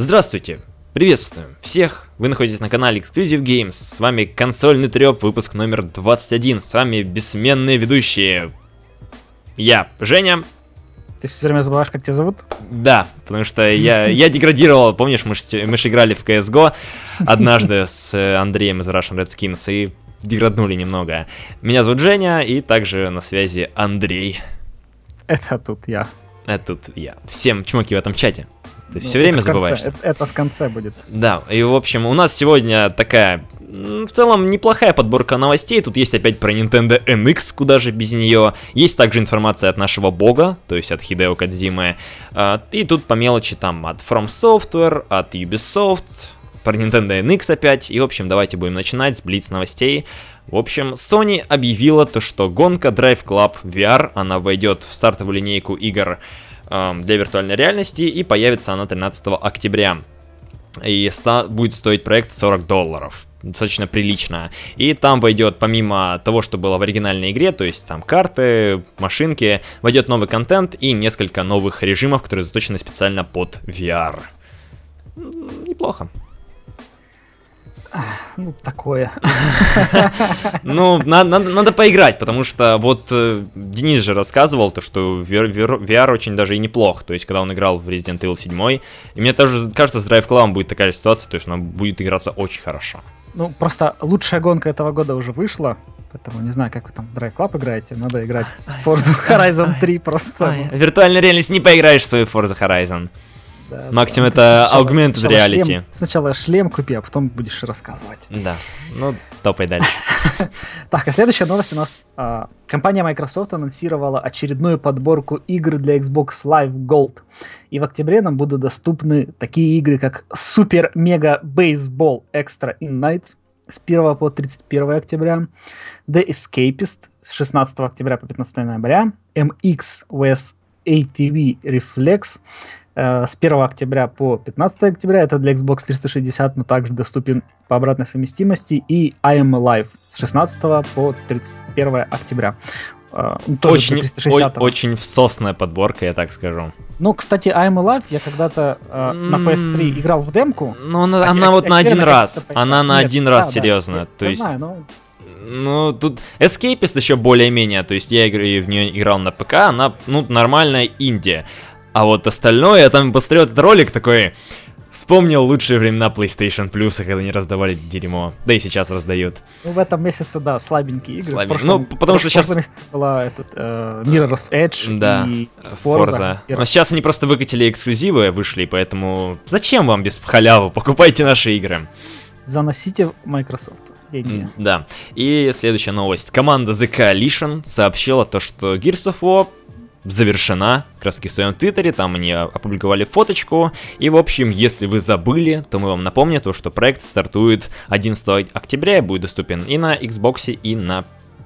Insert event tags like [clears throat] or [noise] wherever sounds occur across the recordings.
Здравствуйте! Приветствуем всех! Вы находитесь на канале Exclusive Games. С вами консольный треп, выпуск номер 21. С вами бессменные ведущие. Я, Женя. Ты все время забываешь, как тебя зовут? Да, потому что я, [laughs] я деградировал, помнишь, мы же мы ж играли в CSGO однажды с э, Андреем из Russian Redskins и деграднули немного. Меня зовут Женя, и также на связи Андрей. Это тут я. Это тут я. Всем чмоки в этом чате. Ты ну, все время забываешься. Это, это в конце будет. Да, и в общем, у нас сегодня такая, в целом, неплохая подборка новостей. Тут есть опять про Nintendo NX, куда же без нее. Есть также информация от нашего бога, то есть от Хидео Кадзимы. А, и тут по мелочи там от From Software, от Ubisoft, про Nintendo NX опять. И, в общем, давайте будем начинать с блиц новостей. В общем, Sony объявила то, что гонка Drive Club VR, она войдет в стартовую линейку игр для виртуальной реальности, и появится она 13 октября. И ста- будет стоить проект 40 долларов достаточно прилично. И там войдет, помимо того, что было в оригинальной игре, то есть там карты, машинки, войдет новый контент и несколько новых режимов, которые заточены специально под VR. Неплохо. Ну, такое. [laughs] Ну, надо, надо, поиграть, потому что вот э, Денис же рассказывал, то, что VR, VR очень даже и неплох. То есть, когда он играл в Resident Evil 7, и мне тоже кажется, с Drive Club будет такая ситуация, то есть, она будет играться очень хорошо. Ну, просто лучшая гонка этого года уже вышла, Поэтому не знаю, как вы там в Drive Club играете, надо играть в Forza Horizon 3 просто. Виртуальная реальность не поиграешь в свою Forza Horizon. Да, Максимум да. это augmented reality. Шлем, сначала шлем купи, а потом будешь рассказывать. Да, ну топай дальше. [laughs] Так, а следующая новость у нас. А, компания Microsoft анонсировала очередную подборку игр для Xbox Live Gold. И в октябре нам будут доступны такие игры, как Super Mega Baseball Extra in Night с 1 по 31 октября, The Escapist с 16 октября по 15 ноября, MX vs ATV Reflex с 1 октября по 15 октября. Это для Xbox 360, но также доступен по обратной совместимости. И I Am Alive с 16 по 31 октября. Э, тоже очень, 360 о, очень всосная подборка, я так скажу. Ну, кстати, I'm Alive я когда-то э, на PS3 играл в демку. Ну, она, а, она а, вот а, на один раз. Она на Нет, один раз, да, серьезно. Да, то я есть... знаю, но... Ну, тут Escapist еще более-менее, то есть я в нее играл на ПК, она, ну, нормальная Индия. А вот остальное, я там посмотрел этот ролик такой, вспомнил лучшие времена PlayStation Plus, когда они раздавали дерьмо. Да и сейчас раздают. Ну, в этом месяце, да, слабенькие игры. Слабенькие. Прошлом, ну, потому что сейчас... была этот, э, Mirror's Edge да, и Forza. Forza. Но сейчас они просто выкатили эксклюзивы, вышли, поэтому зачем вам без халявы? Покупайте наши игры. Заносите Microsoft. Деньги. Да. И следующая новость. Команда The Coalition сообщила то, что Gears of War завершена, как раз в своем твиттере, там они опубликовали фоточку, и в общем, если вы забыли, то мы вам напомним то, что проект стартует 11 октября и будет доступен и на Xbox, и на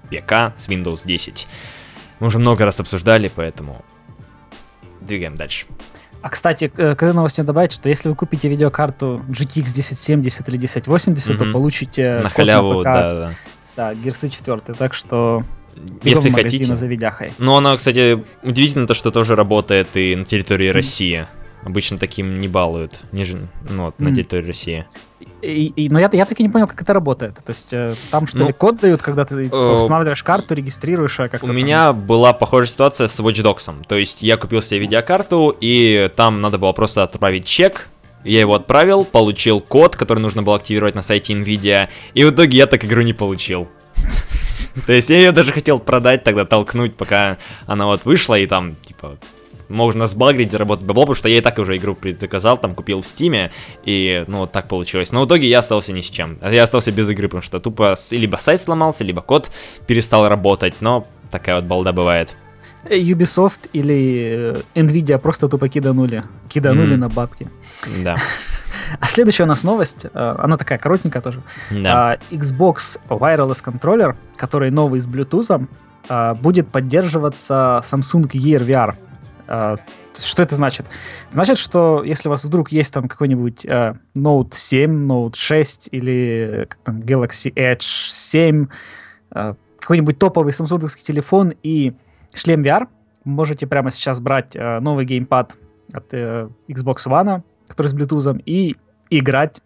ПК с Windows 10. Мы уже много раз обсуждали, поэтому двигаем дальше. А, кстати, к этой новости добавить, что если вы купите видеокарту GTX 1070 или 1080, mm-hmm. то получите... На халяву, ПК, да, да. Да, Gears 4, так что если хотите. За видяхой. Но она, кстати, удивительно то, что тоже работает и на территории mm. России. Обычно таким не балуют, ниже, ну, вот, mm. на территории России. И, и, но я, я так и не понял, как это работает. То есть э, там что ли ну, код дают, когда ты э, устанавливаешь карту, регистрируешь, а как У меня там... была похожая ситуация с Watch Dogs. То есть я купил себе видеокарту, и там надо было просто отправить чек, я его отправил, получил код, который нужно было активировать на сайте Nvidia, и в итоге я так игру не получил. [laughs] То есть я ее даже хотел продать тогда, толкнуть, пока она вот вышла, и там, типа, можно сбагрить, заработать бабло, потому что я и так уже игру заказал, там купил в стиме, и ну вот так получилось. Но в итоге я остался ни с чем. Я остался без игры, потому что тупо либо сайт сломался, либо код перестал работать, но такая вот балда бывает. Ubisoft или э, Nvidia просто тупо киданули. Киданули mm. на бабки. Да. [laughs] А следующая у нас новость, э, она такая коротенькая тоже. Да. А, Xbox Wireless Controller, который новый с Bluetooth, а, будет поддерживаться Samsung Gear VR. А, что это значит? Значит, что если у вас вдруг есть там какой-нибудь uh, Note 7, Note 6 или как там, Galaxy Edge 7, uh, какой-нибудь топовый самсунговский телефон и шлем VR, можете прямо сейчас брать новый геймпад от Xbox One, который с Bluetooth, и играть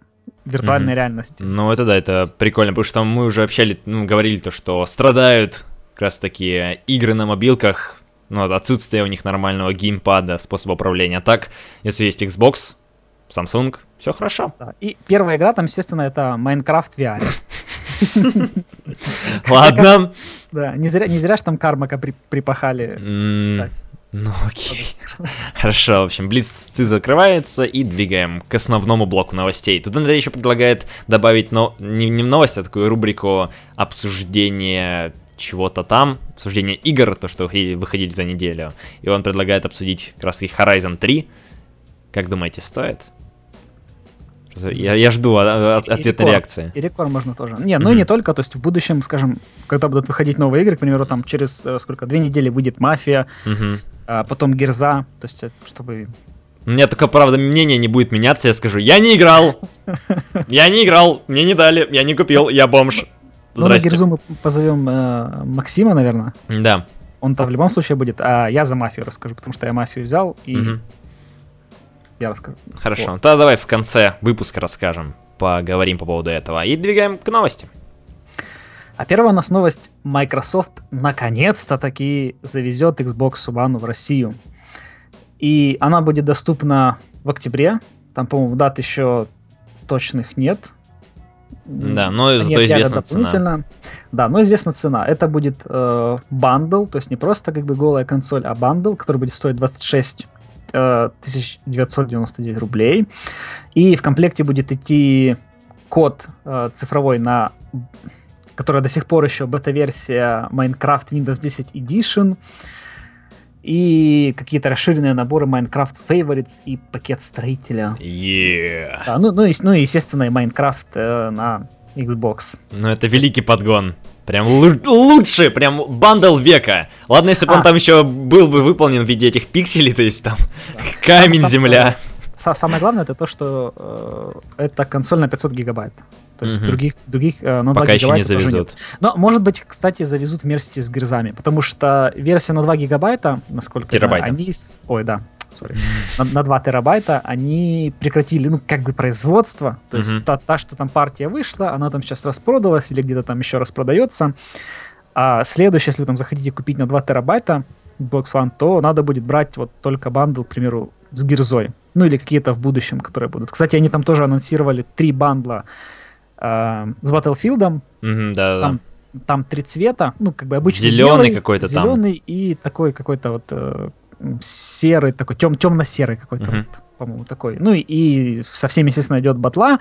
в виртуальной Мгм. реальности. Ну, это да, это прикольно, потому что мы уже общали, ну, говорили то, что страдают как раз таки игры на мобилках, ну, от отсутствия у них нормального геймпада, способа управления. А так, если есть Xbox, Samsung, все хорошо. Да. И первая игра там, естественно, это Minecraft VR. [laughs] Ладно. Да, не зря, не зря ж там Кармака при- припахали писать. Ну, окей. Хорошо, в общем, Блиц закрывается и двигаем к основному блоку новостей. Тут Андрей еще предлагает добавить, но не, не новость, а такую рубрику обсуждения чего-то там, обсуждение игр, то, что выходили, за неделю. И он предлагает обсудить как раз и Horizon 3. Как думаете, стоит? Я, я жду И ответной рекорд. реакции. И рекорд можно тоже. Не, ну и Мгм. не только, то есть в будущем, скажем, когда будут выходить новые игры, к примеру, там через э, сколько, две недели выйдет Мафия, Мгм. А потом Герза, то есть э, чтобы... У меня только, правда, мнение не будет меняться, я скажу, я не играл, я не играл, мне не дали, я не купил, я бомж. Ну, на Здрасте. Герзу мы позовем э, Максима, наверное. Да. Он-то в любом случае будет, а я за Мафию расскажу, потому что я Мафию взял, и мгм. я расскажу. Хорошо, Вот. тогда давай в конце выпуска расскажем, поговорим по поводу этого. И двигаем к новости. А первая у нас новость. Microsoft наконец-то таки завезет Xbox One в Россию. И она будет доступна в октябре. Там, по-моему, дат еще точных нет. Да, но Они зато известна цена. Да, но известна цена. Это будет э, bundle, то есть не просто как бы голая консоль, а bundle, который будет стоить 26 э, 999 рублей. И в комплекте будет идти код э, цифровой на которая до сих пор еще бета-версия Minecraft Windows 10 Edition и какие-то расширенные наборы Minecraft Favorites и пакет строителя. Yeah. Да, ну, ну, и, ну естественно, и Minecraft э, на Xbox. Ну это великий подгон. Прям лу- лучше, прям бандл века. Ладно, если бы он А. там еще был бы выполнен в виде этих пикселей, то есть там [laughs] камень, Сам- земля. Са- Самое главное это то, что э, это консоль на 500 гигабайт. То есть Мгм. других, других э, на 2 Пока еще не завезут. Но, может быть, кстати, завезут вместе с грызами, потому что версия на 2 гигабайта, насколько я Терабайта. они... с- Ой, да, сори. На, на 2 терабайта они прекратили, ну, как бы производство. То есть Мгм. та, та, что там партия вышла, она там сейчас распродалась или где-то там еще распродается. А следующее, если вы там захотите купить на 2 терабайта Xbox One, то надо будет брать вот только бандл, к примеру, с гирзой. Ну или какие-то в будущем, которые будут. Кстати, они там тоже анонсировали три бандла э, с Battlefield. Мгм, Да, да. Там, там три цвета, ну как бы обычный Зелёный белый, какой-то там. зеленый и такой какой-то вот э, серый, такой тем, темно-серый какой-то, Мгм. вот, по-моему, такой. Ну и, и со всеми, естественно, идет батла,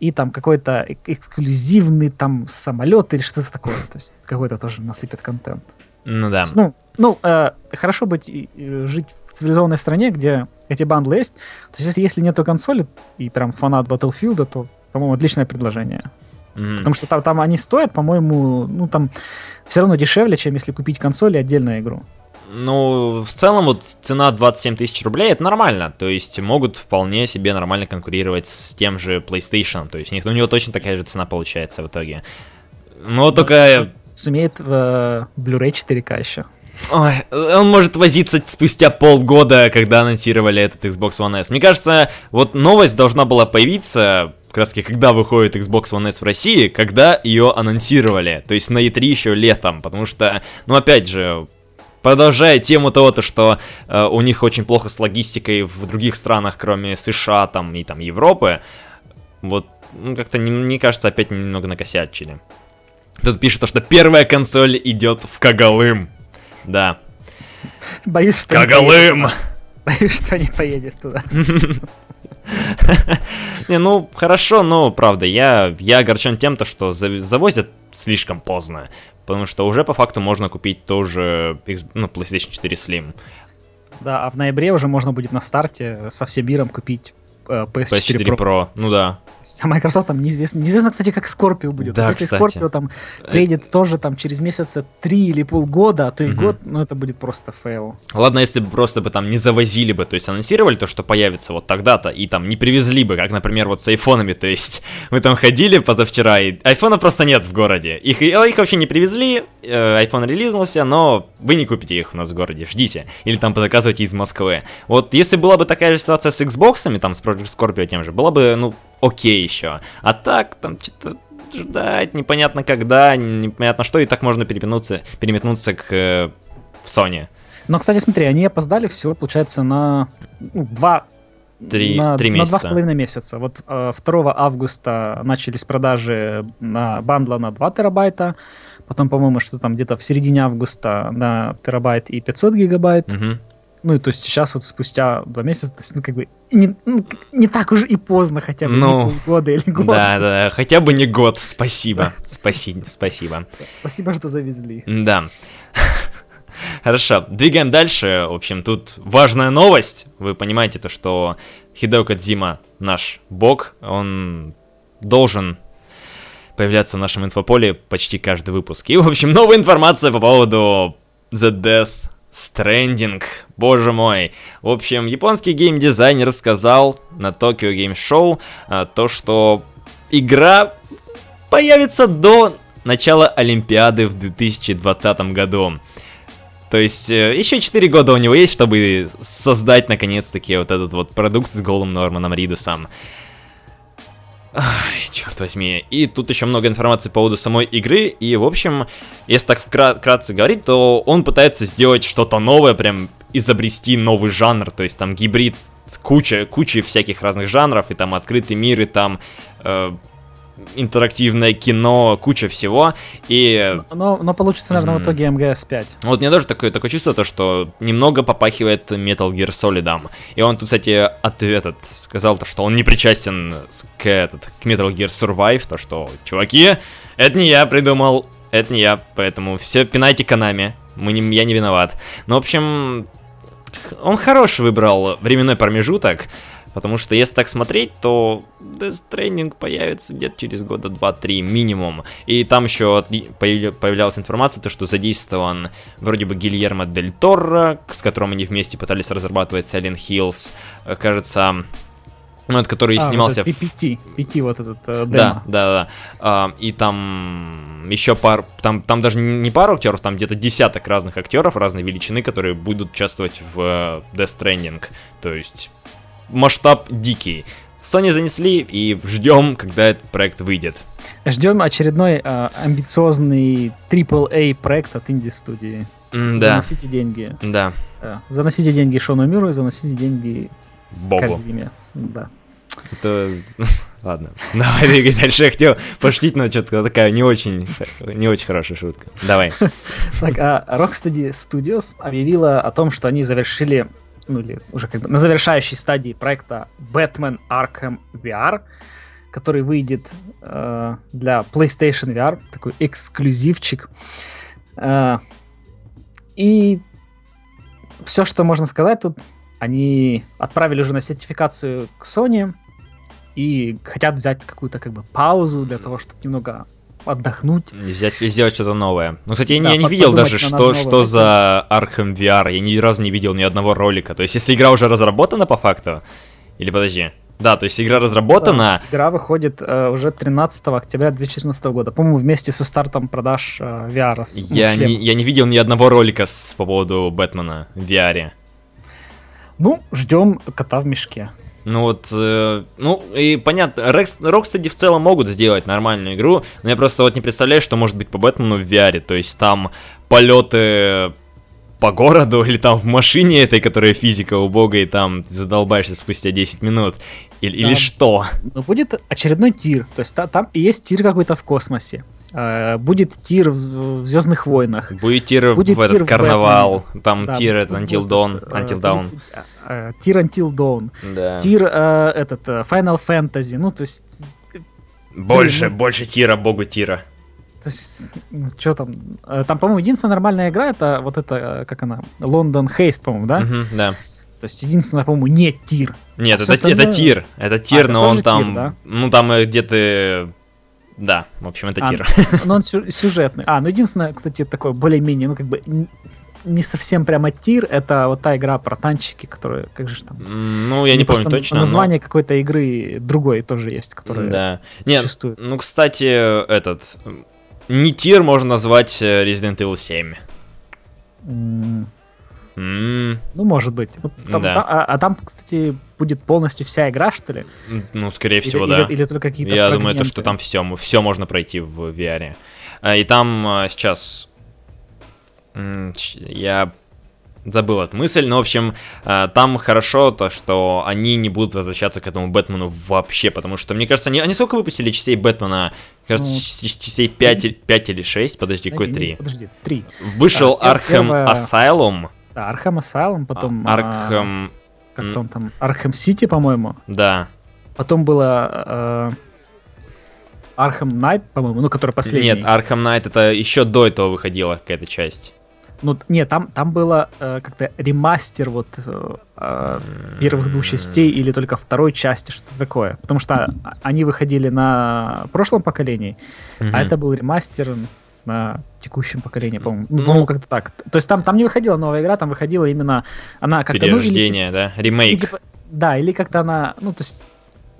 и там какой-то эк- эксклюзивный там самолет или что-то такое. То есть какой-то тоже насыпет контент. Ну да. есть, ну, ну э, хорошо быть жить в цивилизованной стране, где эти бандлы есть. То есть если, если нету консоли и прям фанат Battlefield, то, по-моему, отличное предложение. Мгм. Потому что там, там они стоят, по-моему, ну там все равно дешевле, чем если купить консоль и отдельную игру. Ну, в целом, вот цена 27 тысяч рублей это нормально. То есть могут вполне себе нормально конкурировать с тем же PlayStation. То есть у них, у него точно такая же цена получается в итоге. Но только... Сумеет в э, Blu-ray 4К еще. Ой, он может возиться спустя полгода, когда анонсировали этот Xbox One S. Мне кажется, вот новость должна была появиться как раз таки, когда выходит Xbox One S в России, когда ее анонсировали. То есть на E3 еще летом. Потому что, ну опять же, продолжая тему того, то, что э, у них очень плохо с логистикой в других странах, кроме США там, и там Европы, вот ну, как-то, не- мне кажется, опять немного накосячили. Тут пишет, то, что первая консоль идет в Кагалым. Да. Боюсь, что Кагалым! Боюсь, что не поедет туда. [laughs] [laughs] Не, ну, хорошо, но, правда, я, я огорчен тем, то, что завозят слишком поздно. Потому что уже по факту можно купить тоже ну, PlayStation 4 Slim. Да, а в ноябре уже можно будет на старте со всем миром купить э, PS4, PS4 Pro. Pro. Ну да. А Microsoft там неизвестно. Неизвестно, кстати, как Scorpio будет. Да, Если кстати. Scorpio там приедет тоже там через месяца три или полгода, а то и Мгм. год, ну это будет просто fail. Ладно, если бы просто бы там не завозили бы, то есть анонсировали то, что появится вот тогда-то, и там не привезли бы, как, например, вот с айфонами, то есть [laughs] мы там ходили позавчера, и айфона просто нет в городе. Их, э, их вообще не привезли, э, айфон релизнулся, но вы не купите их у нас в городе, ждите. Или там позаказывайте из Москвы. Вот если была бы такая же ситуация с Xbox, там с Project Scorpio тем же, было бы, ну, окей еще. А так, там что-то ждать, непонятно когда, непонятно что, и так можно переметнуться, переметнуться к э, Sony. Но, кстати, смотри, они опоздали всего, получается, на ну, два Три- на, три на два месяца. с половиной месяца. Вот э, 2 августа начались продажи на бандла на 2 терабайта, потом, по-моему, что там где-то в середине августа на терабайт и 500 гигабайт. Мгм. Ну и то есть сейчас вот спустя два месяца, то есть, ну как бы не, ну, не так уж и поздно хотя бы, Ну, не полгода или год. Да, да, хотя бы не год, спасибо. [laughs] Спаси, спасибо. Спасибо, что завезли. Да. Хорошо, двигаем дальше. В общем, тут важная новость. Вы понимаете то, что Хидео Кодзима, наш бог, он должен появляться в нашем инфополе почти каждый выпуск. И, в общем, новая информация по поводу The Death Stranding. Боже мой. В общем, японский геймдизайнер сказал на Tokyo Game Show а, то, что игра появится до начала Олимпиады в 2020 году. То есть э, еще 4 года у него есть, чтобы создать наконец-таки вот этот вот продукт с голым Норманом Ридусом. Ай, черт возьми. И тут еще много информации по поводу самой игры. И, в общем, если так вкра- вкратце говорить, то он пытается сделать что-то новое, прям изобрести новый жанр. То есть там гибрид с кучей, кучей всяких разных жанров, и там открытый мир, и там э, интерактивное кино, куча всего. И Но, но получится, наверное, в Мгм. итоге МГС-5. вот мне тоже такое, такое чувство, то, что немного попахивает Metal Gear Solid. И он тут, кстати, от, этот, сказал, то, что он не причастен к, этот, к Metal Gear Survive, то, что, чуваки, это не я придумал, это не я, поэтому все пинайте Канами, мы не, я не виноват. Ну, в общем, он хороший выбрал временной промежуток, Потому что если так смотреть, то Death Stranding появится где-то через года 2-3 минимум. И там еще от- появлялась информация, то, что задействован вроде бы Гильермо Дель Торро, с которым они вместе пытались разрабатывать Silent Hills. Э, Кажется, ну, это который А, снимался вот PPT, PT вот этот э, да, демо. да, да. А, и там еще пар, там, там даже не пару актеров, там где-то десяток разных актеров разной величины, которые будут участвовать в э, Death Stranding. То есть масштаб дикий. Sony занесли и ждем, когда этот проект выйдет. Ждем очередной э, амбициозный AAA проект от инди-студии. М, Да, Заносите деньги. да, э, заносите деньги Шону Миру и заносите деньги богу. Кадзиме. Да. Это... [laughs] Ладно, давай двигай дальше. Я хотел пошутить, но что-то такая не очень, не очень хорошая шутка. Давай. [laughs] Так, а Rocksteady Studios объявила о том, что они завершили, ну или уже как бы на завершающей стадии проекта Batman Arkham VR, который выйдет э, для PlayStation VR, такой эксклюзивчик. Э, и все, что можно сказать тут, они отправили уже на сертификацию к Sony и хотят взять какую-то как бы паузу для того, чтобы немного отдохнуть. Взять и сделать что-то новое. Ну, кстати, я, не- Да, я не видел даже, что, новое что за Arkham VR. Я ни разу не видел ни одного ролика. То есть, если игра уже разработана по факту. Или подожди. Да, то есть игра разработана. Да, игра выходит э, уже 13 октября 2014 года. По-моему, вместе со стартом продаж э, VR. с- Я, не, я не видел ни одного ролика с, по поводу Бэтмена в VR. Ну, ждем кота в мешке. Ну вот, э, ну и понятно, Рекс- Rocksteady в целом могут сделать нормальную игру, но я просто вот не представляю, что может быть по Бэтмену в VR, то есть там полеты по городу [laughs] или там в машине этой, которая физика убогая, и там ты задолбаешься спустя 10 минут, или, или Да. что? Но будет очередной тир. То есть та- там и есть тир какой-то в космосе. Э, будет тир в, в Звездных войнах. Будет тир Будет в этот тир в карнавал, там Да, тир это Until Dawn, э, Until Dawn, э, Тир Until Dawn. да. Тир этот Final Fantasy. Ну, то есть Больше, ну- больше тира, богу тира. То есть, что там? Там, по-моему, единственная нормальная игра это вот это, как она, London Heist, по-моему, да? Мгм, да. То есть единственное, по-моему, не тир. Нет, А это, всё это остальное- тир. Это тир, это но он тоже тир, там. да? Ну там где-то. Да, в общем, это А, тир. Но он сю- сюжетный. А, ну единственное, кстати, такое более-менее, ну как бы не совсем прямо тир, это вот та игра про танчики, которая, как же там... Ну, я не Просто помню точно. но- Название какой-то игры другой тоже есть, которая Да. Нет, существует. ну, кстати, этот. Не тир можно назвать э, Resident Evil 7. М, Ну, может быть. Вот там- Да. та- а, а там, кстати, будет полностью вся игра, что ли? Ну, скорее Или- всего, или, да. или только какие-то Я думаю, то, что фрагменты? там все, все можно пройти в VR. А, И там а, сейчас я забыл эту мысль, но в общем а, там хорошо то, что они не будут возвращаться к этому Бэтмену вообще, потому что мне кажется, они, они сколько выпустили частей Бэтмена? Кажется, Ну, частей 5, 5 или 6, подожди, какой Не, не, 3? Подожди, три. Вышел А, Arkham первая- Asylum, Да, Arkham Asylum, потом... а, а, Arkham, как там там? Arkham City, по-моему. да, Потом было... Arkham Knight, по-моему, ну, который последний. нет, Arkham Knight это еще до этого выходила какая-то часть. Ну, нет, там, там было э, как-то ремастер вот э, э, первых двух частей или только второй части, что-то такое. Потому что а- они выходили на прошлом поколении, Мгм. а это был ремастер на текущем поколении, по-моему. Ну, по-моему, как-то так. То есть там, там не выходила новая игра, там выходила именно она как-то... ну, или Перерождение, да, типа- или ремейк. типа- да, или как-то она... Ну, то есть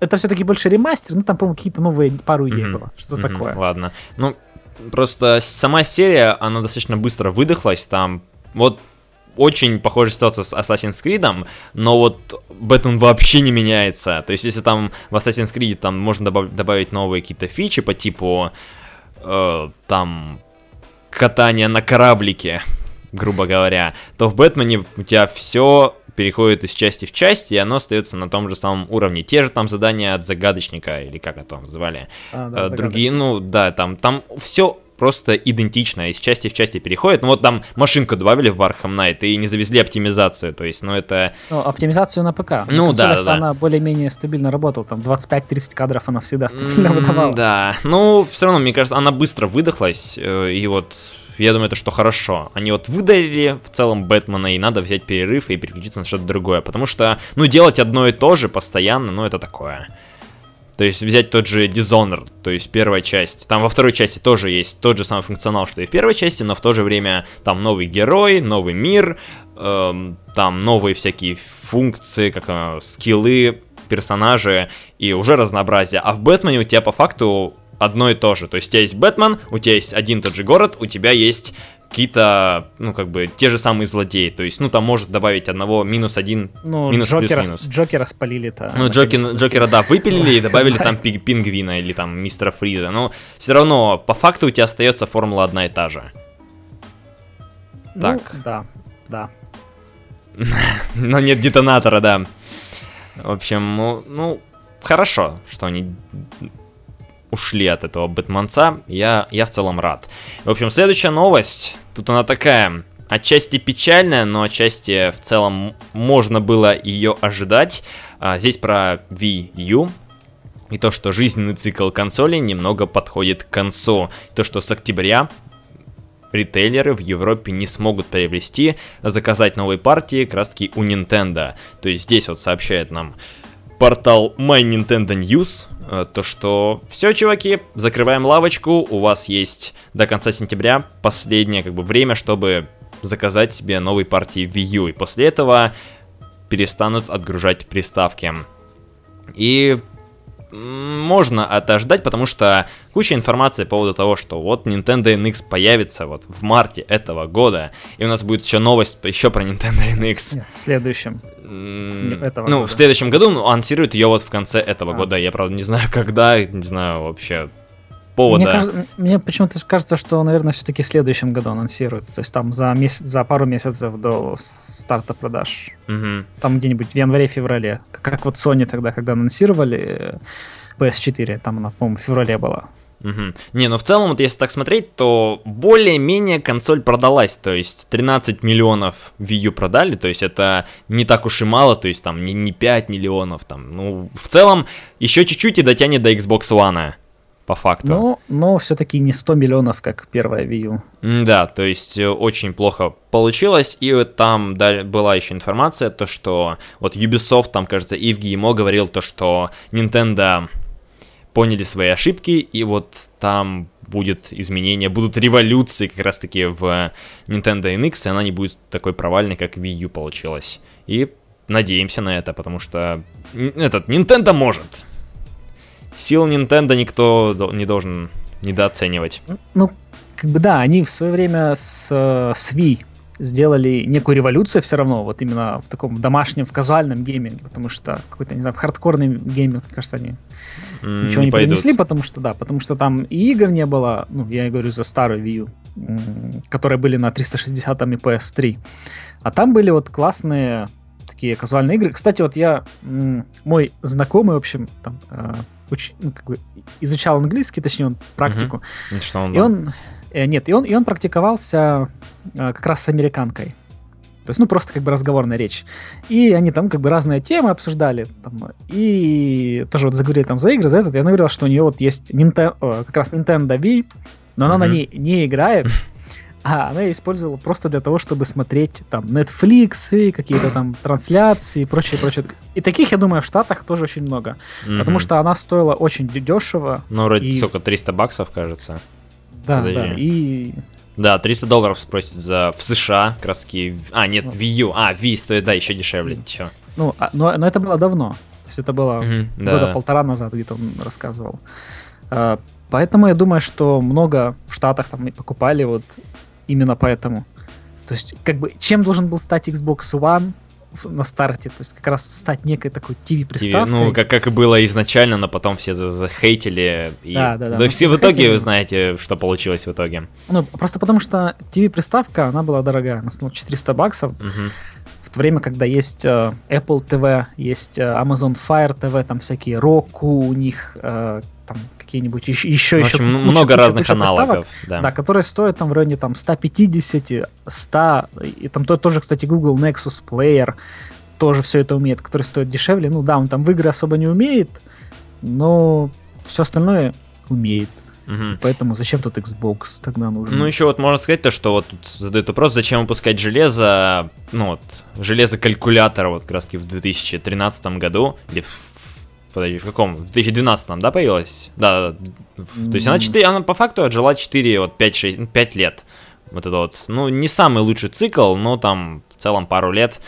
это все-таки больше ремастер, ну, там, по-моему, какие-то новые пару идей Мгм. было, что Мгм, такое. Ладно. Ну, просто сама серия, она достаточно быстро выдохлась. Там вот очень похожая ситуация с Assassin's Creed, но вот Бэтмен вообще не меняется. То есть, если там в Assassin's Creed там можно добав- добавить новые какие-то фичи по типу э, там катания на кораблике, грубо говоря, то в Бэтмене у тебя все переходит из части в часть, и оно остается на том же самом уровне. Те же там задания от загадочника, или как это там называли. А, да, Э, другие, ну да, там, там все просто идентично, из части в части переходит. Ну вот там машинку добавили в Arkham Knight и не завезли оптимизацию, то есть, ну это... Ну, оптимизацию на ПК. На Ну, да, консолях-то да, да. Она более-менее стабильно работала. Там 25-30 кадров она всегда стабильно м, выдавала. Да, ну все равно, мне кажется, она быстро выдохлась, э, и вот я думаю, это что хорошо. Они вот выдалили в целом Бэтмена, и надо взять перерыв и переключиться на что-то другое, потому что, ну, делать одно и то же постоянно, ну, это такое. То есть взять тот же Dishonored, то есть первая часть. Там во второй части тоже есть тот же самый функционал, что и в первой части, но в то же время там новый герой, новый мир, эм, там новые всякие функции, как э, скиллы, персонажи и уже разнообразие. А в Бэтмене у тебя по факту одно и то же. То есть у тебя есть Бэтмен, у тебя есть один тот же город, у тебя есть какие-то, ну, как бы, те же самые злодеи. То есть, ну, там может добавить одного минус один Ну, Минус плюс Джокера, минус. Джокера спалили-то. ну, Джокер. Джокера, да, выпилили и добавили там [laughs] пингвина или там мистера Фриза. Но все равно, по факту у тебя остается формула одна и та же. Ну, так. да, да. [laughs] Но нет детонатора, да. В общем, ну, ну, хорошо, что они ушли от этого Бэтменца. Я, я в целом рад. В общем, следующая новость. Тут она такая. Отчасти печальная, но отчасти в целом можно было ее ожидать. А, здесь про Wii U. И то, что жизненный цикл консоли немного подходит к концу. То, что с октября ритейлеры в Европе не смогут приобрести, заказать новые партии как раз таки у Nintendo. То есть здесь вот сообщает нам портал My Nintendo News, э, то что все, чуваки, закрываем лавочку, у вас есть до конца сентября последнее как бы время, чтобы заказать себе новые партии Wii U, и после этого перестанут отгружать приставки. И можно это ждать, потому что куча информации по поводу того, что вот Nintendo NX появится вот в марте этого года, и у нас будет еще новость еще про Nintendo NX. В следующем. Этого ну, года. в следующем году, ну, анонсируют ее вот в конце этого А. года. Я, правда, не знаю, [laughs] когда, не знаю вообще Мне, повода. кажется- мне почему-то кажется, что, наверное, все-таки в следующем году анонсируют. То есть там за, месяц, за пару месяцев до старта продаж. Мгм. Там где-нибудь в январе-феврале. Как, как вот Sony тогда, когда анонсировали э, PS4. Там она, по-моему, в феврале была. Мгм. Не, ну в целом, вот если так смотреть, то более-менее консоль продалась. То есть 13 миллионов Wii U продали, то есть это не так уж и мало, то есть там не, не 5 миллионов, там, ну, в целом, еще чуть-чуть и дотянет до Xbox One. по факту. Но, но все-таки не 100 миллионов, как первая Wii U. Да, то есть э, очень плохо получилось, и вот там была еще информация, то что вот Ubisoft, там, кажется, и в GMO говорил то, что Nintendo поняли свои ошибки, и вот там будет изменение, будут революции как раз-таки в Nintendo NX, и она не будет такой провальной, как Wii U получилась. И надеемся на это, потому что этот Nintendo может. Сил Nintendo никто не должен недооценивать. Ну, как бы да, они в свое время с, с Wii сделали некую революцию все равно, вот именно в таком домашнем, в казуальном гейминге, потому что какой-то, не знаю, хардкорный гейминг, кажется, они mm, ничего не, не принесли, потому что, да, потому что там и игр не было, ну, я говорю за старую Wii U, которые были на 360 и PS3, а там были вот классные такие казуальные игры. Кстати, вот я, мой знакомый, в общем, там, э, уч, ну, как бы изучал английский, точнее, он практику. Угу. Что он, и он, э, нет, и он, и он практиковался э, как раз с американкой. То есть, ну, просто как бы разговорная речь. И они там как бы разные темы обсуждали. Там, и тоже вот заговорили там за игры, за этот. И она говорила, что у нее вот есть Nintendo, как раз Nintendo Wii, но она mm-hmm. на ней не играет. А она ее использовала просто для того, чтобы смотреть там Netflix и какие-то там трансляции и прочее, прочее. И таких, я думаю, в Штатах тоже очень много. Mm-hmm. Потому что она стоила очень дешево. Ну, вроде и... сколько, 300 баксов, кажется. Да, Подожди. да, и... Да, 300 долларов спросят за в США краски. А, нет, Wii U. А, Wii стоит, да, еще дешевле. Все. Ну, а, но, но это было давно. То есть это было mm-hmm, года да. полтора назад, где-то он рассказывал. А, поэтому я думаю, что много в Штатах там покупали вот именно поэтому. То есть, как бы, чем должен был стать Xbox One на старте, то есть как раз стать некой такой TV-приставкой. ну, как, как и было изначально, но потом все захейтили. И... Да, да, да. То есть все в итоге, вы знаете, что получилось в итоге. Ну, просто потому что TV-приставка, она была дорогая, она стоила 400 баксов. Угу. В то время, когда есть э, Apple TV, есть э, Amazon Fire TV, там всякие Roku у них, э, там какие-нибудь еще, еще, еще много куча, разных куча аналогов, да. да, которые стоят там в районе там 150, 100, и там то, тоже, кстати, Google Nexus Player тоже все это умеет, который стоит дешевле. Ну да, он там в игры особо не умеет, но все остальное умеет. Угу. Поэтому зачем тут Xbox тогда нужен? Ну, еще вот можно сказать то, что вот тут задают вопрос, зачем выпускать железо, ну вот, железо калькулятора вот как раз таки в 2013 году, или в Подожди, в каком? В 2012, да, появилась? Да, да. То есть она 4, она по факту отжила 4, вот 5-6, 5 лет. Вот это вот, ну, не самый лучший цикл, но там в целом пару лет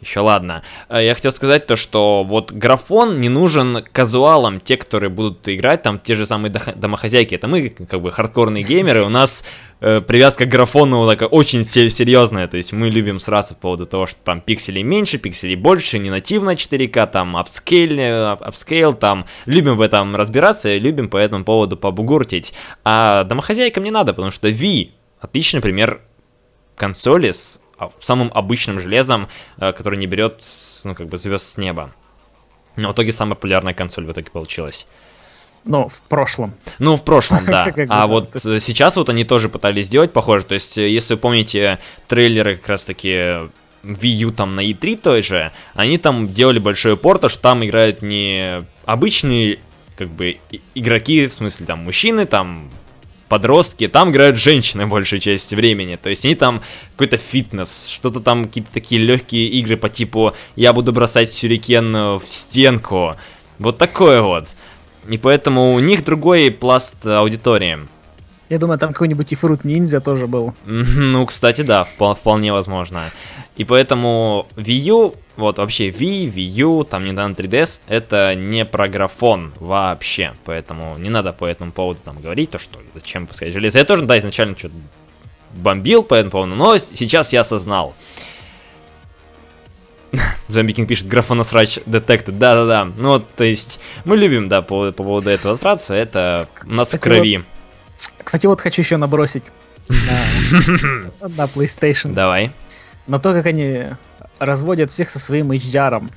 еще ладно. Э, я хотел сказать то, что вот графон не нужен казуалам, те, которые будут играть, там те же самые домохозяйки. Это мы, как бы, хардкорные геймеры, у нас э, привязка к графону такая очень серьезная. То есть мы любим сразу по поводу того, что там пикселей меньше, пикселей больше, не нативно 4К, там upscale, upscale, там любим в этом разбираться, любим по этому поводу побугуртить. А домохозяйкам не надо, потому что Wii отличный пример консоли с самым обычным железом, э, который не берет, ну, как бы звезд с неба. Но в итоге самая популярная консоль в итоге получилась. Ну, в прошлом. Ну, в прошлом, да. [laughs] А вот сейчас вот они тоже пытались сделать похоже. То есть, э, если вы помните трейлеры как раз-таки Wii U там на E3 той же, они там делали большой упор, то что там играют не обычные как бы игроки, в смысле там мужчины, там подростки, там играют женщины большую часть времени. То есть они там какой-то фитнес, что-то там, какие-то такие легкие игры по типу «я буду бросать сюрикен в стенку». Вот такое вот. И поэтому у них другой пласт аудитории. Я думаю, там какой-нибудь и Fruit Ниндзя тоже был. Ну, кстати, да, вполне возможно. И поэтому Wii U, вот вообще Wii, Wii U, там Nintendo 3DS, это не про графон вообще. Поэтому не надо по этому поводу там говорить, то что зачем пускать железо. Я тоже, да, изначально что-то бомбил по этому поводу, но сейчас я осознал. [laughs] Зомби Кинг пишет, графоносрач детектед. Да-да-да. Ну вот, то есть, мы любим, да, по, по поводу этого сраться, это у нас в крови. Вот кстати, вот хочу еще набросить [laughs] на, на PlayStation. Давай. На то, как они разводят всех со своим HDR.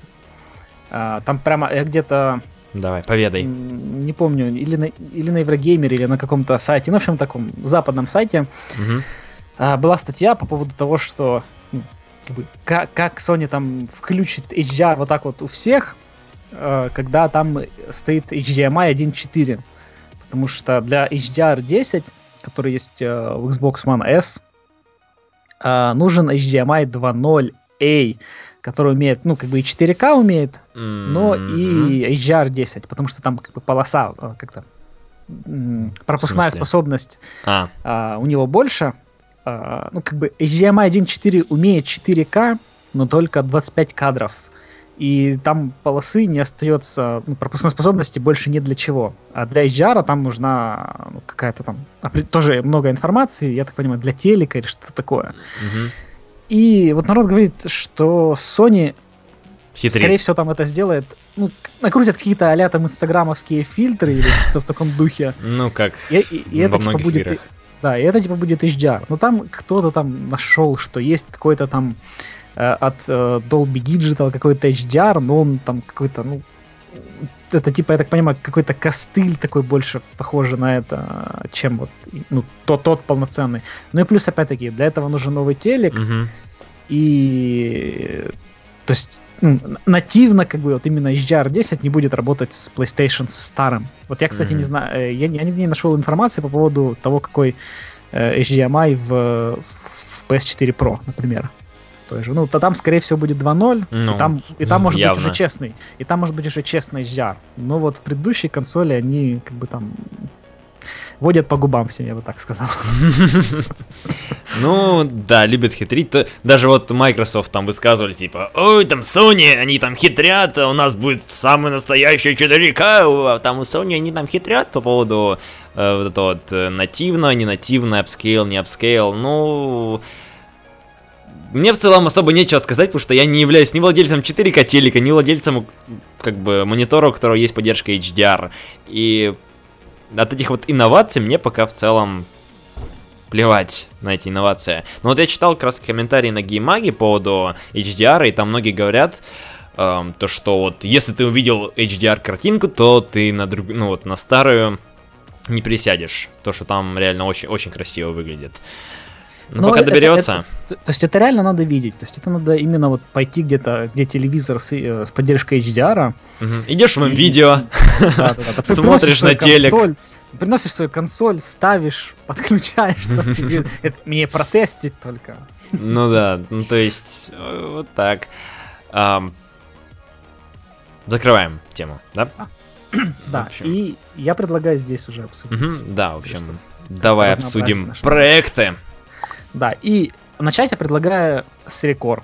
А, там прямо я где-то... Давай, поведай. Не помню, или на, или на Еврогеймере, или на каком-то сайте, ну, в общем, таком западном сайте, угу. была статья по поводу того, что ну, как, бы, как, как Sony там включит HDR вот так вот у всех, а, когда там стоит HDMI 1.4. потому что для HDR10, который есть э, в Xbox One S, э, нужен HDMI 2.0A, который умеет, ну, как бы и 4К умеет, но и HDR10, потому что там как бы полоса э, как-то пропускная способность А, а, у него больше. А, ну, как бы HDMI 1.4 умеет 4К, но только 25 кадров. И там полосы не остается, ну, пропускной способности больше нет для чего. А для HDR там нужна ну, какая-то там, тоже много информации, я так понимаю, для телека или что-то такое. мгм. И вот народ говорит, что Sony, Хитрит. скорее всего, там это сделает, ну, накрутят какие-то а там инстаграмовские фильтры или что-то в таком духе. Ну, как И, и- и это типа будет... играх. Да, и это типа будет HDR. Но там кто-то там нашел, что есть какой-то там от э, Dolby Digital какой-то HDR, но он там какой-то, ну, это типа, я так понимаю, какой-то костыль такой больше похожий на это, чем вот, ну, тот, тот полноценный. Ну и плюс, опять-таки, для этого нужен новый телек, Мгм. и то есть ну, нативно как бы вот именно HDR10 не будет работать с PlayStation со старым. Вот я, кстати, не Мгм. знаю, э, я, я нигде не нашел информации по поводу того, какой э, HDMI в, в PS4 Pro, например. Той же. Ну, то там, скорее всего, будет 2.0, Ну, и там, и там может явно. быть уже честный. И там может быть уже честный HDR. Но вот в предыдущей консоли они как бы там водят по губам всем, я бы так сказал. [laughs] Ну, да, любят хитрить. Даже вот Microsoft там высказывали, типа, ой, там Sony, они там хитрят, а у нас будет самый настоящий 4К, а там у Sony они там хитрят по поводу э, вот этого вот э, нативно, не нативно, upscale, не upscale. Ну, мне в целом особо нечего сказать, потому что я не являюсь ни владельцем 4К телека, ни владельцем как бы монитора, у которого есть поддержка HDR. И от этих вот инноваций мне пока в целом плевать на эти инновации. Но вот я читал как раз комментарии на геймаге по поводу HDR, и там многие говорят, эм, то что вот если ты увидел HDR картинку, то ты на друг, ну вот на старую не присядешь. То, что там реально очень, очень красиво выглядит. Но пока это- доберется. То, есть это реально надо видеть. То есть это надо именно вот пойти где-то, где телевизор с, э, с поддержкой HDR. Мгм. Идешь в видео, [laughs] Да, да, да. [laughs] Смотришь на телек. приносишь свою консоль, ставишь, [laughs] подключаешь. это Мне протестить только. ну да, ну то есть э, вот так. Закрываем тему, да? [clears throat] Да, общем. и я предлагаю здесь уже обсудить. Да, в общем, давай обсудим проекты. Да, и начать я предлагаю с рекорд.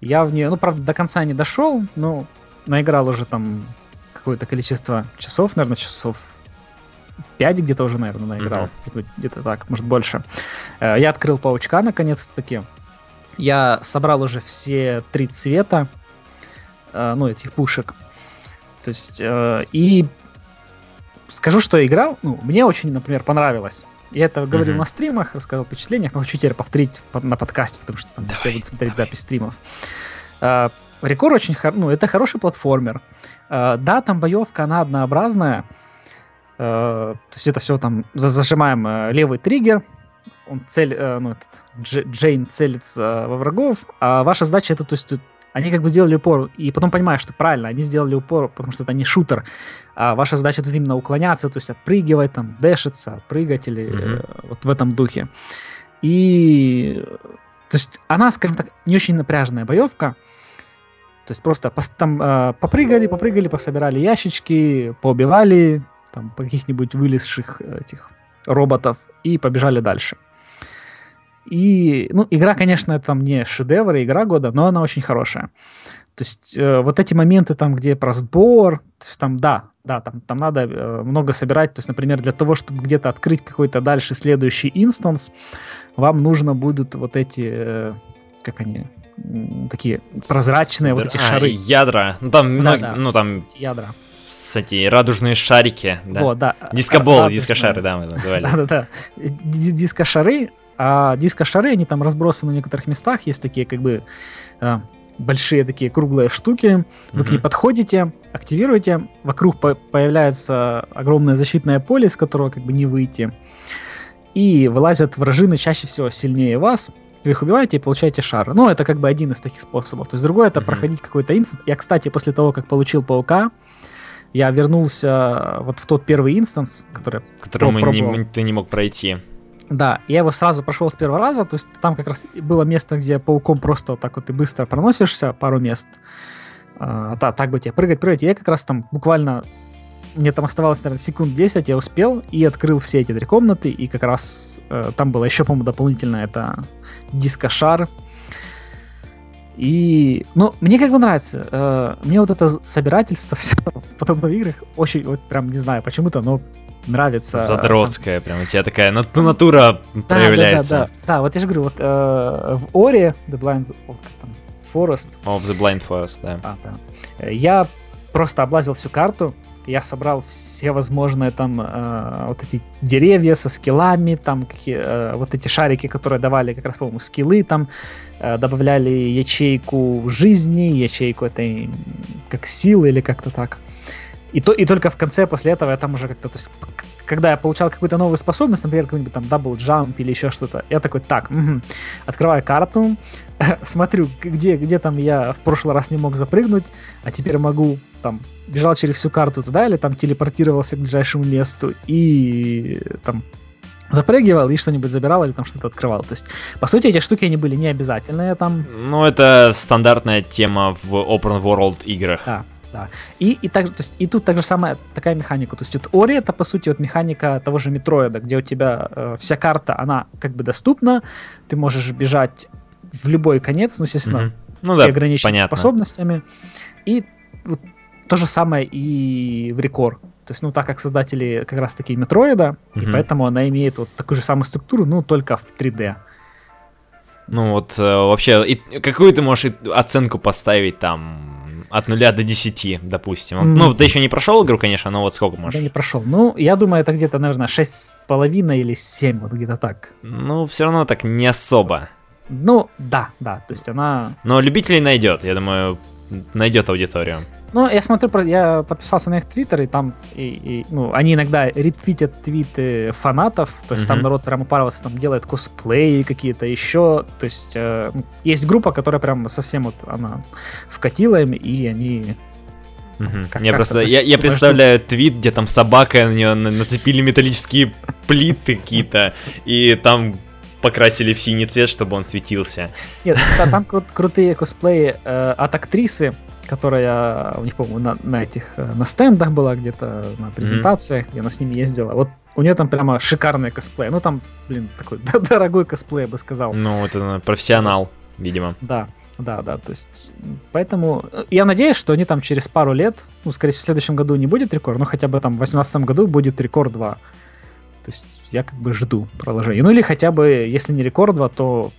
Я в нее, ну, правда, до конца не дошел, но наиграл уже там какое-то количество часов, наверное, часов 5 где-то уже, наверное, наиграл. Ну, Где-то так, может, больше. Э, Я открыл паучка наконец-таки. Я собрал уже все три цвета, э, ну, этих пушек. То есть, э, и скажу, что игра, ну, мне очень, например, понравилась. Я это говорил Мгм. на стримах, рассказал о впечатлениях, но хочу теперь повторить по- на подкасте, потому что там все Давай, будут смотреть запись стримов. Э, Рекор очень, ну, это хороший платформер. Э, Да, там боевка, она однообразная. Э, То есть это все там, за- зажимаем э, левый триггер, он цель, э, ну, этот, Дж- Джейн целится э, во врагов, а ваша задача это, то есть, они как бы сделали упор, и потом понимаешь, что правильно, они сделали упор, потому что это не шутер, а ваша задача тут именно уклоняться, то есть отпрыгивать, там, дэшиться, прыгать или э, вот в этом духе. И, то есть она, скажем так, не очень напряженная боевка, то есть просто там э, попрыгали, попрыгали, пособирали ящички, поубивали там каких-нибудь вылезших э, этих роботов и побежали дальше. И, ну, игра, конечно, это там не шедевр, игра года, но она очень хорошая. То есть э, вот эти моменты там, где про сбор, то есть там, да, да, там, там надо э, много собирать. То есть, например, для того, чтобы где-то открыть какой-то дальше следующий инстанс, вам нужно будут вот эти, э, как они, такие прозрачные вот эти А, шары, ядра. Ну там, много- Да-да. ну там ядра. с эти радужные шарики, да. Вот, да. Дискобол, Радужные. дискошары, да, мы называли. [laughs] Да-да-да. Ди- Дискошары, а дискошары, они там разбросаны в некоторых местах, есть такие как бы а, большие такие круглые штуки, вы к ней подходите, активируете, вокруг по- появляется огромное защитное поле, из которого как бы не выйти, и вылазят вражины чаще всего сильнее вас, вы их убиваете и получаете шар. Ну, это как бы один из таких способов. То есть другой это Мгм. проходить какой-то инцидент. Я, кстати, после того, как получил паука, я вернулся вот в тот первый инстанс, который... Который мы не, ты не мог пройти. Да, я его сразу прошел с первого раза, то есть там как раз было место, где пауком просто вот так вот ты быстро проносишься, пару мест. А, да, так бы тебе прыгать, прыгать. Я как раз там буквально мне там оставалось, наверное, секунд 10, я успел и открыл все эти три комнаты, и как раз э, там было еще, по-моему, дополнительно это дискошар. И, ну, мне как бы нравится. Э, мне вот это собирательство [laughs] все в играх очень, вот прям, не знаю, почему-то, но нравится. Задротская, прям у тебя такая нат- натура да, проявляется. Да, да, да, да. Вот я же говорю, вот э, в Ори, The Blind oh, там, Forest. Of the Blind Forest, да. А, да. Я просто облазил всю карту, я собрал все возможные там э, вот эти деревья со скиллами, там какие, э, вот эти шарики, которые давали как раз, по-моему, скиллы, там э, добавляли ячейку жизни, ячейку этой как силы или как-то так. И, то, и только в конце, после этого я там уже как-то, то есть, когда я получал какую-то новую способность, например, какой-нибудь там double jump или еще что-то, я такой, так, угу. открываю карту, [laughs] смотрю, где, где там я в прошлый раз не мог запрыгнуть, а теперь могу там бежал через всю карту туда или там телепортировался к ближайшему месту и там запрыгивал и что-нибудь забирал или там что-то открывал. То есть, по сути, эти штуки, они были не обязательные там. Ну, это стандартная тема в open world играх. Да, да. И, и, так, то есть, и тут также самая такая механика. То есть вот Ори это, по сути, вот механика того же Метроида, где у тебя э, вся карта, она как бы доступна, ты можешь бежать в любой конец, ну, естественно, mm-hmm. ну, да, понятно. способностями. И вот то же самое и в Рекор. То есть, ну, так как создатели как раз-таки Метроида, mm-hmm. и поэтому она имеет вот такую же самую структуру, ну, только в 3D. Ну вот, э, вообще, и какую ты можешь оценку поставить там от 0 до 10, допустим? Mm. Ну, ты еще не прошел игру, конечно, но вот сколько можешь? Я не прошел. Ну, я думаю, это где-то, наверное, 6,5 или 7, вот где-то так. Ну, все равно так не особо. Ну, да, да, то есть она... Но любителей найдет, я думаю, найдет аудиторию. Ну, я смотрю, я подписался на их твиттер, и там, и, и, ну, они иногда ретвитят твиты фанатов, то есть mm-hmm. там народ прям упарывается, там делает косплеи какие-то еще, то есть э, есть группа, которая прям совсем вот, она вкатила им, и они Угу. Как, я просто, я, я представляю жду... твит, где там собака, на нее нацепили металлические плиты какие-то, и там покрасили в синий цвет, чтобы он светился. Нет, там крутые косплеи э, от актрисы, которая у них, по-моему, на, на этих э, на стендах была где-то на презентациях, mm-hmm. где она с ними ездила. Вот у нее там прямо шикарный косплей. Ну там, блин, такой [laughs] дорогой косплей, я бы сказал. Ну, это профессионал, видимо. Да. Да, да, то есть, поэтому э, я надеюсь, что они там через пару лет, ну, скорее всего, в следующем году не будет рекорд, но хотя бы там в 2018 году будет рекорд 2. То есть я как бы жду продолжения. Ну или хотя бы, если не рекорд 2, то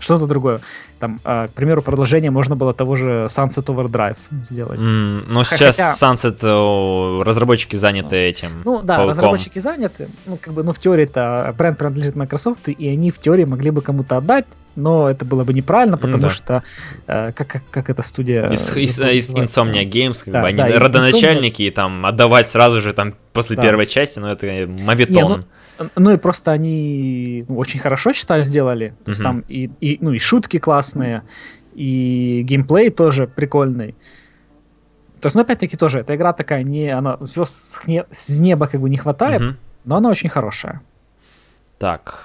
что-то другое. Там, э, к примеру, продолжение можно было того же Sunset Overdrive сделать. Mm, но сейчас Хотя... Sunset о, разработчики заняты этим. Ну да, пауком. разработчики заняты. Ну, как бы, ну, в теории-то бренд принадлежит Microsoft, и они в теории могли бы кому-то отдать, но это было бы неправильно, потому mm, да. что э, как, как, как эта студия... Из, из, из Insomnia Games, как да, бы, они да, родоначальники, Insomnia... и там отдавать сразу же там после да. первой части, ну это мавитон. Не, ну, ну и просто они ну, очень хорошо, считаю, сделали. То есть там и, и, ну, и шутки классные, и геймплей тоже прикольный. То есть, ну, опять-таки, тоже, эта игра такая, не, она звезд с, не, с неба как бы не хватает, угу. но она очень хорошая. Так,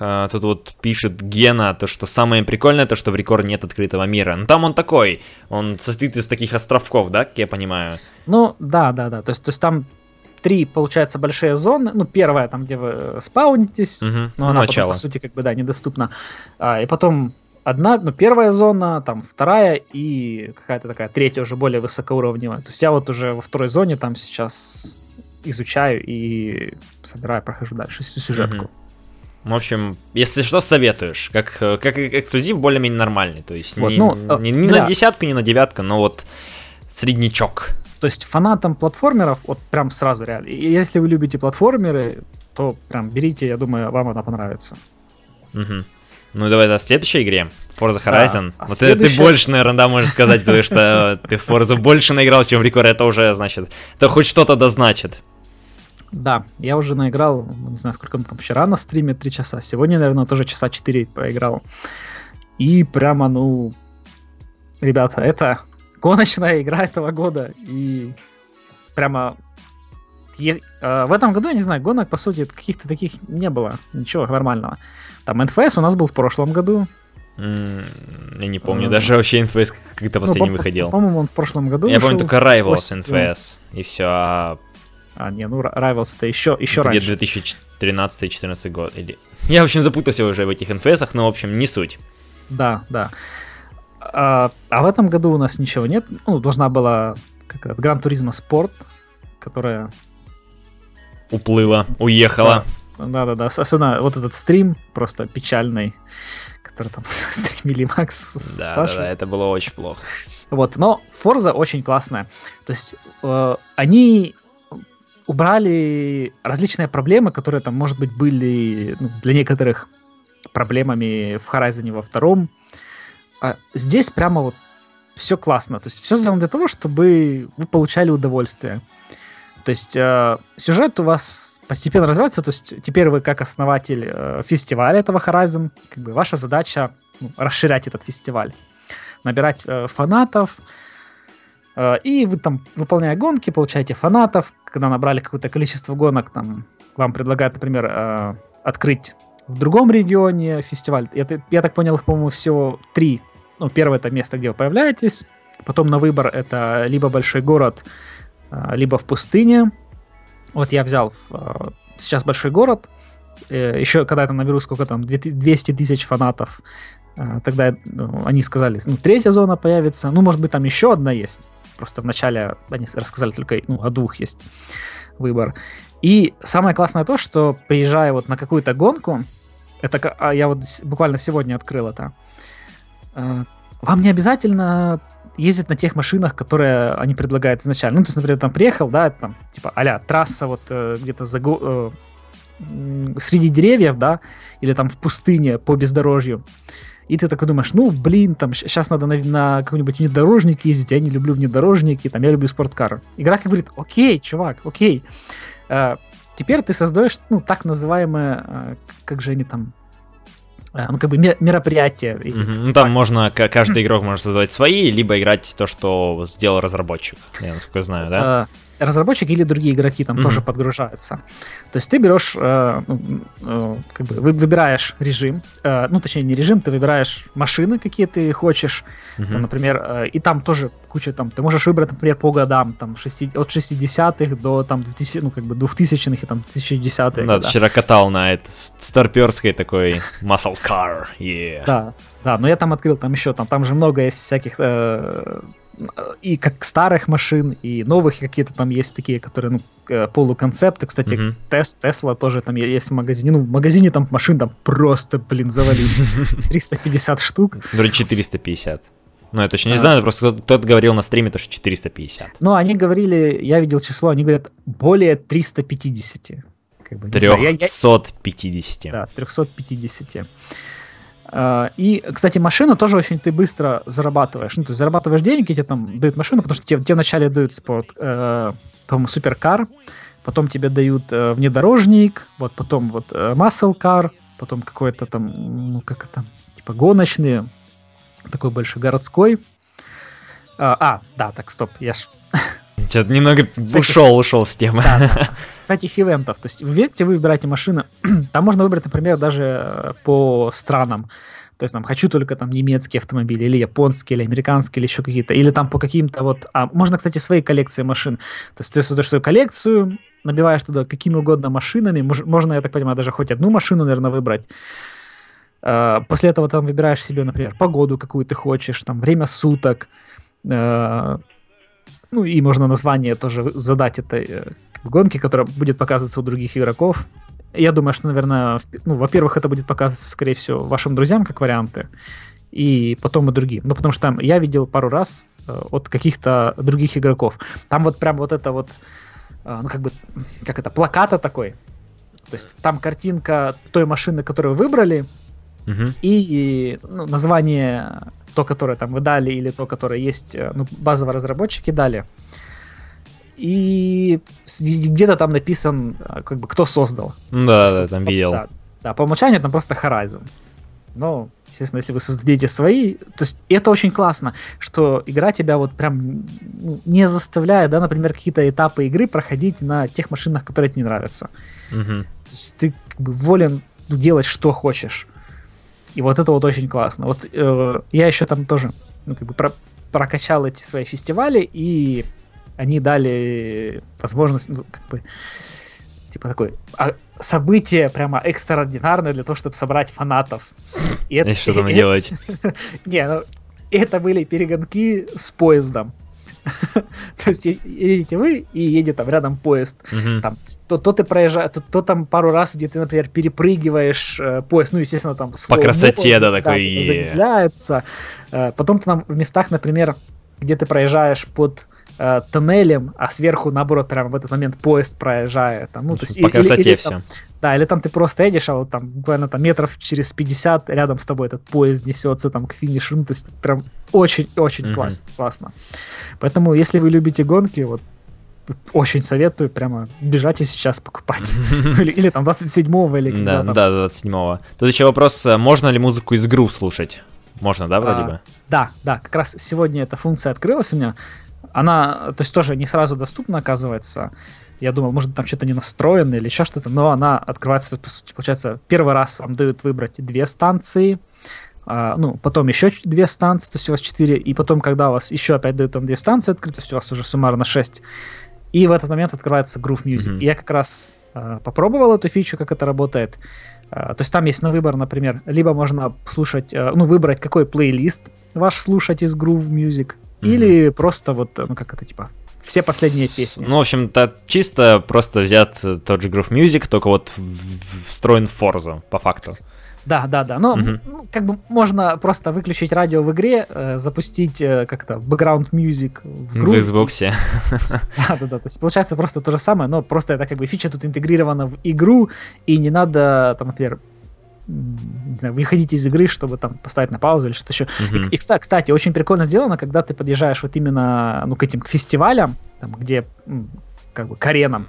а, тут вот пишет Гена, то, что самое прикольное, то, что в Рекорд нет открытого мира. Ну, там он такой, он состоит из таких островков, да, как я понимаю? Ну, да, да, да, то есть, то есть там три, получается, большие зоны. Ну, первая, там, где вы э, спаунитесь, угу. но ну, она потом, по сути, как бы, да, недоступна. А, и потом одна, ну, первая зона, там, вторая и какая-то такая третья уже более высокоуровневая. То есть я вот уже во второй зоне там сейчас изучаю и собираю, прохожу дальше сюжетку. Угу. В общем, если что, советуешь. Как, как эксклюзив более-менее нормальный. То есть вот, не, ну, не, не да. на десятку, не на девятку, но вот среднячок. То есть фанатам платформеров, вот прям сразу реально. Если вы любите платформеры, то прям берите, я думаю, вам она понравится. Угу. Ну давай до следующей игре. Forza Horizon. Да, а вот следующая... ты больше, наверное, да, можешь сказать, потому что ты в Forza больше наиграл, чем в Рекор. Это уже, значит, это хоть что-то да значит. Да, я уже наиграл, не знаю, сколько там вчера на стриме, 3 часа. Сегодня, наверное, тоже часа 4 поиграл. И прямо, ну, ребята, это гоночная игра этого года. И прямо... Е- э, в этом году, я не знаю, гонок, по сути, каких-то таких не было. Ничего нормального. Там NFS у нас был в прошлом году. М, Я не помню, Э, даже вообще NFS как-то Ну, последний по- выходил. По-моему, он в прошлом году Я помню только Rivals. NFS, и все. А А, не, ну Rivals-то еще, еще где раньше. 2013-2014 год. Или... Я, в общем, запутался уже в этих NFS, но, в общем, не суть. Да, да. А, а в этом году у нас ничего нет. Ну, должна была как это, Гран Туризма Спорт, которая... Уплыла, уехала. Да-да-да, особенно вот этот стрим просто печальный, который там [laughs] стримили Макс с Да, да, Сашей. да, это было очень плохо. Вот, но Forza очень классная. То есть э, они убрали различные проблемы, которые там, может быть, были ну, для некоторых проблемами в Horizon во втором. А здесь прямо вот все классно. То есть все сделано для того, чтобы вы получали удовольствие. То есть э, сюжет у вас постепенно развивается. То есть теперь вы как основатель э, фестиваля этого Horizon, как бы ваша задача ну, расширять этот фестиваль набирать э, фанатов, э, и вы там, выполняя гонки, получаете фанатов. Когда набрали какое-то количество гонок, там вам предлагают, например, э, открыть в другом регионе фестиваль. Я, я так понял, их, по-моему, всего три. Ну, первое это место, где вы появляетесь. Потом на выбор это либо большой город, э, либо в пустыне. Вот я взял э, сейчас большой город. Э, Еще когда я там наберу сколько там, 200 тысяч фанатов, а, Тогда ну, они сказали, ну, третья зона появится, ну, может быть, там еще одна есть. Просто вначале они рассказали только, ну, о двух есть выбор. И самое классное то, что приезжая вот на какую-то гонку, это а я вот буквально сегодня открыл это, вам не обязательно ездить на тех машинах, которые они предлагают изначально. Ну, то есть, например, там приехал, да, там, типа, а трасса вот э, где-то за, э, среди деревьев, да, или там в пустыне по бездорожью. И ты такой думаешь, ну, блин, там, сейчас надо на, на какой-нибудь внедорожник ездить, я не люблю внедорожники, там, я люблю спорткары. Игра говорит, окей, чувак, окей. Э, теперь ты создаешь, ну, так называемое, э, как же они там, э, ну, как бы ме- мероприятие. Мгм. Ну, там можно, каждый [clears throat] игрок может создавать свои, либо играть то, что сделал разработчик. Я насколько знаю, да? Разработчики или другие игроки там Мгм. тоже подгружаются. То есть ты берешь, э, ну, э, как бы вы- выбираешь режим, э, ну точнее не режим, ты выбираешь машины, какие ты хочешь, Мгм. там, например, э, и там тоже куча там, ты можешь выбрать, например, по годам, там, шести- от 60-х до там 2000, ну как бы 2000-х и там 2010-х. Да, года. вчера катал на это старперской такой muscle car, yeah. Да, да, но я там открыл, там еще, там, там же много есть всяких э, и как старых машин, и новых какие-то там есть такие, которые, ну, э, полуконцепты. Кстати, Мгм. Тес, Тесла тоже там есть в магазине. Ну, в магазине там машин там просто, блин, завались. [laughs] 350 штук. Вроде 450. Ну, я точно не А. знаю, просто кто-то, говорил на стриме, то, что 450. Но они говорили, я видел число, они говорят, более 350. Как бы, не знаю, я- я- 350. Да, 350. А, И, кстати, машину тоже очень ты быстро зарабатываешь. Ну, то есть зарабатываешь деньги, тебе там дают машину, потому что тебе, тебе вначале дают спорт, э, по-моему, суперкар, потом тебе дают э, внедорожник, вот потом вот э, muscle car, потом какой-то там, ну, как это, типа гоночный, такой больше городской. А, а, да, так, стоп, я ж Что-то немного Кстати- ушел, ушел с темы. да, да. [laughs] С всяких ивентов. То есть в ивенте вы выбираете машины. [clears throat] Там можно выбрать, например, даже э, по странам. То есть там хочу только там немецкие автомобили, или японские, или американские, или еще какие-то. Или там по каким-то вот... А можно, кстати, свои коллекции машин. То есть ты создаешь свою коллекцию, набиваешь туда какими угодно машинами. Мож- Можно, я так понимаю, даже хоть одну машину, наверное, выбрать. Э, После этого там выбираешь себе, например, погоду, какую ты хочешь, там время суток, э, ну и можно название тоже задать этой э, гонки, которая будет показываться у других игроков. Я думаю, что, наверное, ну, во-первых, это будет показываться, скорее всего, вашим друзьям как варианты, и потом и другим. Ну, потому что там я видел пару раз э, от каких-то других игроков. Там вот прям вот это вот, э, ну, как бы, как это, плаката такой. То есть там картинка той машины, которую вы выбрали, Мгм. и ну, название то, которое там вы дали, или то, которое есть, э, ну, базово разработчики дали. И где-то там написан, э, как бы, кто создал. Ну Да, да, там видел. Да, да, по умолчанию там просто Horizon. но, естественно, если вы создадите свои, то есть это очень классно, что игра тебя вот прям ну, не заставляет, да, например, какие-то этапы игры проходить на тех машинах, которые тебе не нравятся. Угу. То есть ты как бы волен делать, что хочешь. И вот это вот очень классно. Вот э, я еще там тоже ну, как бы про прокачал эти свои фестивали, и они дали возможность, ну, как бы, типа такое а, событие прямо экстраординарное для того, чтобы собрать фанатов. И, это, что там [laughs] делать? [laughs] Не, ну, это были перегонки с поездом. [laughs] То есть едете вы, и едет там рядом поезд. Там то, то ты проезжаешь, то, то там пару раз, где ты, например, перепрыгиваешь э, поезд, ну, естественно, там... По красоте, да, такой... замедляется. Э, потом ты там в местах, например, где ты проезжаешь под э, тоннелем, а сверху, наоборот, прямо в этот момент поезд проезжает. Там, ну, то есть, по красоте или, или, все. Там, да, или там ты просто едешь, а вот там буквально там метров через 50 рядом с тобой этот поезд несется там к финишу. Ну, то есть прям очень-очень mm-hmm. классно. Поэтому, если вы любите гонки, вот очень советую прямо бежать и сейчас покупать. [laughs] Или, или там 27-го или когда Да, да, 27-го. Тут еще вопрос, э, можно ли музыку из грув слушать? Можно, да, вроде а, бы? Да, да, как раз сегодня эта функция открылась у меня. Она, то есть тоже не сразу доступна, оказывается. Я думал, может, там что-то не настроено или еще что-то, но она открывается, по сути, получается, первый раз вам дают выбрать две станции, а, ну, потом еще две станции, то есть у вас четыре, и потом, когда у вас еще опять дают там две станции открыть, то есть у вас уже суммарно шесть, и в этот момент открывается Groove Music. Mm-hmm. И я как раз э, попробовал эту фичу, как это работает. Э, то есть там есть на выбор, например, либо можно слушать, э, ну, выбрать, какой плейлист ваш слушать из Groove Music, mm-hmm. или просто вот, ну, как это, типа, все последние песни. Ну, в общем-то, чисто просто взят тот же Groove Music, только вот встроен в Forza, по факту. Да, да, да. Но угу. ну, как бы можно просто выключить радио в игре, э, запустить э, как-то background music в игру. В Xbox. [laughs] Да, да, да. То есть получается просто то же самое, но просто это как бы фича тут интегрирована в игру, и не надо, там, например, не знаю, выходить из игры, чтобы там поставить на паузу или что-то еще. Uh-huh. И, и, кстати, очень прикольно сделано, когда ты подъезжаешь вот именно ну, к этим к фестивалям, там, где как бы к аренам,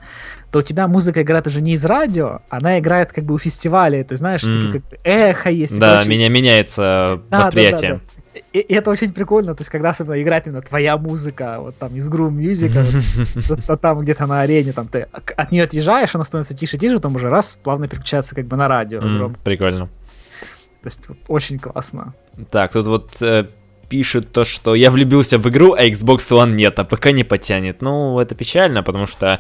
то у тебя музыка играет уже не из радио, она играет как бы у фестиваля, ты знаешь, mm. как эхо есть. Да, короче... меня меняется да, восприятие. Да, да, да. И, и это очень прикольно, то есть когда особенно играет именно твоя музыка, вот там из Groove Music, вот, [laughs] там где-то на арене, там ты от нее отъезжаешь, она становится тише-тише, потом уже раз, плавно переключается как бы на радио. Mm, прикольно. То есть вот, очень классно. Так, тут вот э, пишет то, что я влюбился в игру, а Xbox One нет, а ПК не потянет. Ну, это печально, потому что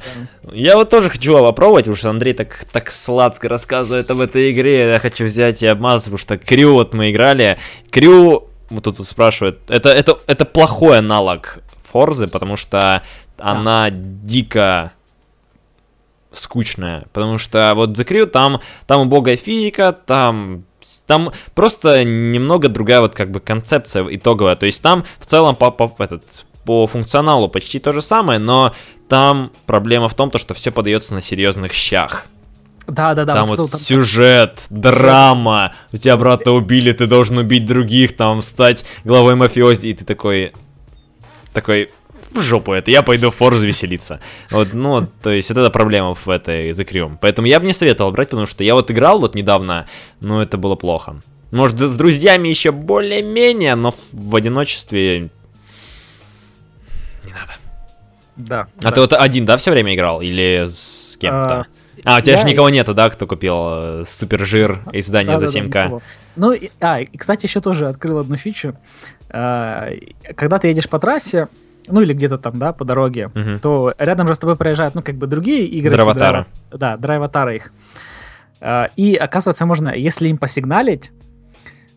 я вот тоже хочу попробовать, потому что Андрей так, так сладко рассказывает об этой игре, я хочу взять и обмазать, потому что Крю вот мы играли. Крю, вот тут спрашивают, это, это, это плохой аналог Форзы, потому что она дико скучная, потому что вот The Crew там, там убогая физика, там там просто немного другая вот как бы концепция итоговая. То есть там в целом по, по, этот, по функционалу почти то же самое, но там проблема в том, то, что все подается на серьезных щах. Да, да, да. Там вот, вот там, сюжет, драма. У тебя брата убили, ты должен убить других, там стать главой мафиози, и ты такой, такой, в жопу это, я пойду в Форз веселиться. Вот, ну, то есть, это проблема в этой The Поэтому я бы не советовал брать, потому что я вот играл вот недавно, но это было плохо. Может, с друзьями еще более-менее, но в одиночестве не надо. Да. А да. ты вот один, да, все время играл? Или с кем-то? А, а у тебя я... же никого нету, да, кто купил э, супер жир издание да, за 7К? Да, да, ну, и, а, и, кстати, еще тоже открыл одну фичу. А, когда ты едешь по трассе, ну или где-то там, да, по дороге, угу. то рядом же с тобой проезжают, ну, как бы другие игры. Драйватары. Да, драйватары их. А, и оказывается, можно, если им посигналить,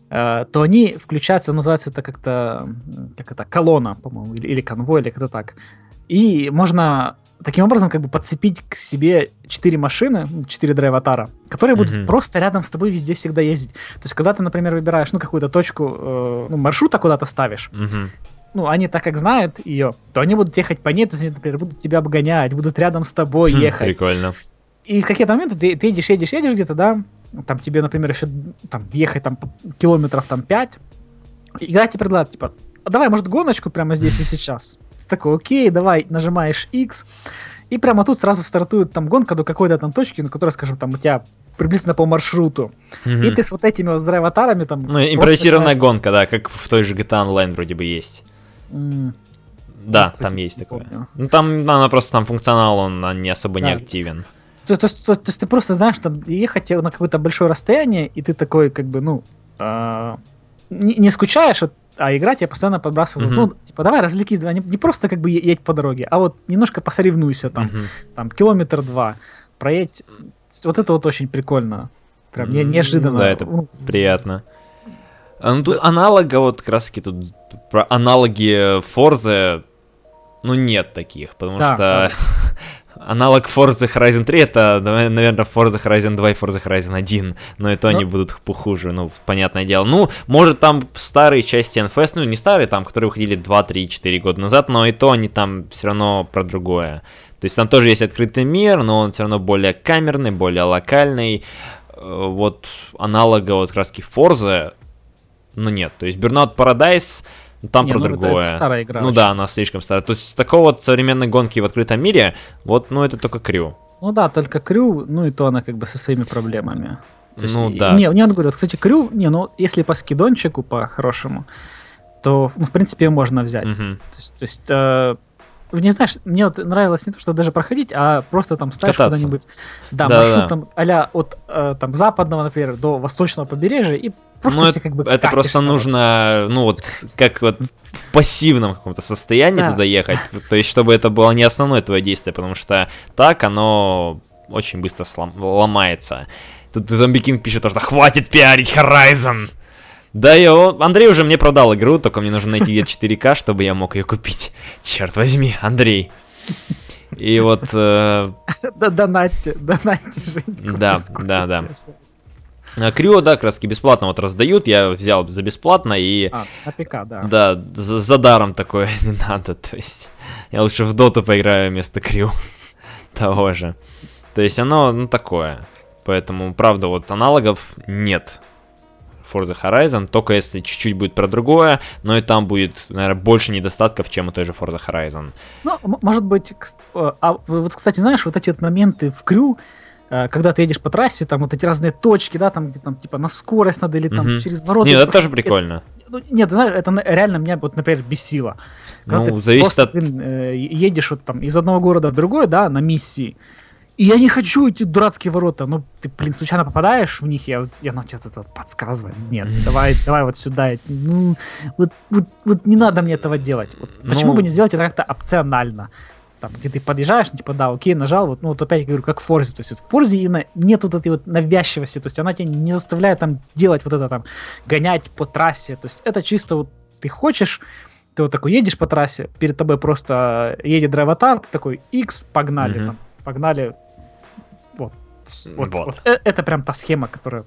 а, то они включаются, называется это как-то, как это, колонна, по-моему, или, или конвой, или как-то так. И можно таким образом как бы подцепить к себе четыре машины, четыре драйватара, которые будут mm-hmm. просто рядом с тобой везде всегда ездить. То есть, когда ты, например, выбираешь, ну, какую-то точку, э, ну, маршрута куда-то ставишь, mm-hmm ну, они так как знают ее, то они будут ехать по ней, то есть они, например, будут тебя обгонять, будут рядом с тобой хм, ехать. Прикольно. И в какие-то моменты ты, ты едешь, едешь, едешь где-то, да, там тебе, например, еще там ехать там километров там 5, игра тебе предлагает, типа, а давай, может, гоночку прямо здесь и сейчас. Ты такой, окей, давай, нажимаешь X, и прямо тут сразу стартует там гонка до какой-то там точки, на которой, скажем, там у тебя приблизительно по маршруту. Мгм. И ты с вот этими вот аватарами там... Ну, импровизированная начинаешь- гонка, да, как в той же GTA Online вроде бы есть. М, Да, кстати, там есть не такое. помню. Ну, там, она просто там функционал, он не особо не Да. активен. То, то есть- то- то есть ты просто знаешь, там ехать на какое-то большое расстояние, и ты такой, как бы, ну, а, не, не скучаешь, вот, а игра тебя постоянно подбрасывает. Мгм. Ну, типа, давай развлекись, давай, не, не просто как бы едь по дороге, а вот немножко посоревнуйся там, Мгм. там километр-два, проедь. Вот это вот очень прикольно. Прям не- неожиданно. да, это Ну, Приятно. А, ну, тут аналога, вот как раз таки тут про аналоги Форзы, ну, нет таких, потому Да, что [laughs] аналог Forza Horizon 3 это, наверное, Forza Horizon 2 и Forza Horizon 1, но и то Ну. они будут похуже, ну, понятное дело. Ну, может, там старые части NFS, ну, не старые, там, которые выходили 2, 3, 4 года назад, но и то они там все равно про другое. То есть там тоже есть открытый мир, но он все равно более камерный, более локальный. Э, Вот аналога вот таки Forza, ну нет. То есть Burnout Paradise, ну, там Не, про ну, другое. это старая игра Ну очень. да, она слишком старая. То есть с такого вот современной гонки в открытом мире, вот, ну это только Крю. Ну да, только Крю, ну и то она как бы со своими проблемами. То есть, Ну да. Не, не, он говорит, кстати, Крю, не, ну если по скидончику, по-хорошему, то, ну, в принципе, ее можно взять. Мгм. То есть, то есть э, не знаешь, мне вот нравилось не то, что даже проходить, а просто там ставишь Кататься. куда-нибудь, да, Да-да-да. маршрут там а от э, там западного, например, до восточного побережья и просто Ну, это, как бы это просто нужно, ну вот, как вот в пассивном каком-то состоянии Да. туда ехать. [laughs] То есть, чтобы это было не основное твое действие, потому что так оно очень быстро слом- ломается. Тут Зомби Кинг пишет, что хватит пиарить Horizon. Да, он- Андрей уже мне продал игру, только мне нужно найти где 4К, чтобы я мог ее купить. Черт возьми, Андрей. И вот, э, Да, донатьте, донатьте, Женька, Да, да, да. а, Крю, да, таки бесплатно вот раздают, я взял за бесплатно, и А, на ПК, да. Да, за, за даром такое [laughs] не надо, то есть я лучше в доту поиграю вместо Крю [laughs] того же. То есть оно, ну, такое. Поэтому, правда, вот аналогов нет. Forza Horizon, только если чуть-чуть будет про другое, но и там будет, наверное, больше недостатков, чем у той же Forza Horizon. Ну, может быть, э, а вот, кстати, знаешь, вот эти вот моменты в крю, э, когда ты едешь по трассе, там вот эти разные точки, да, там где там типа на скорость надо или там Мгм. через ворота. Нет, это тоже прикольно. Ну, нет, ты знаешь, это реально меня вот, например, бесило. Когда Ну, зависит просто, от... блин, э, едешь вот там из одного города в другой, да, на миссии. И я не хочу эти дурацкие ворота. Ну, ты, блин, случайно попадаешь в них, я, я на тебе тут подсказываю. Нет, давай, давай вот сюда. Ну, вот, вот, вот не надо мне этого делать. Вот почему Ну. бы не сделать это как-то опционально? Там, где ты подъезжаешь, ну, типа, да, окей, нажал, вот, ну, вот опять говорю, как в Форзе, то есть вот в Форзе именно нет вот этой вот навязчивости, то есть она тебя не заставляет там делать вот это там, гонять по трассе, то есть это чисто вот ты хочешь, ты вот такой едешь по трассе, перед тобой просто едет драйватар, ты такой, X, погнали, Мгм. там, погнали, вот. Вот, Вот. Э- Это прям та схема, которая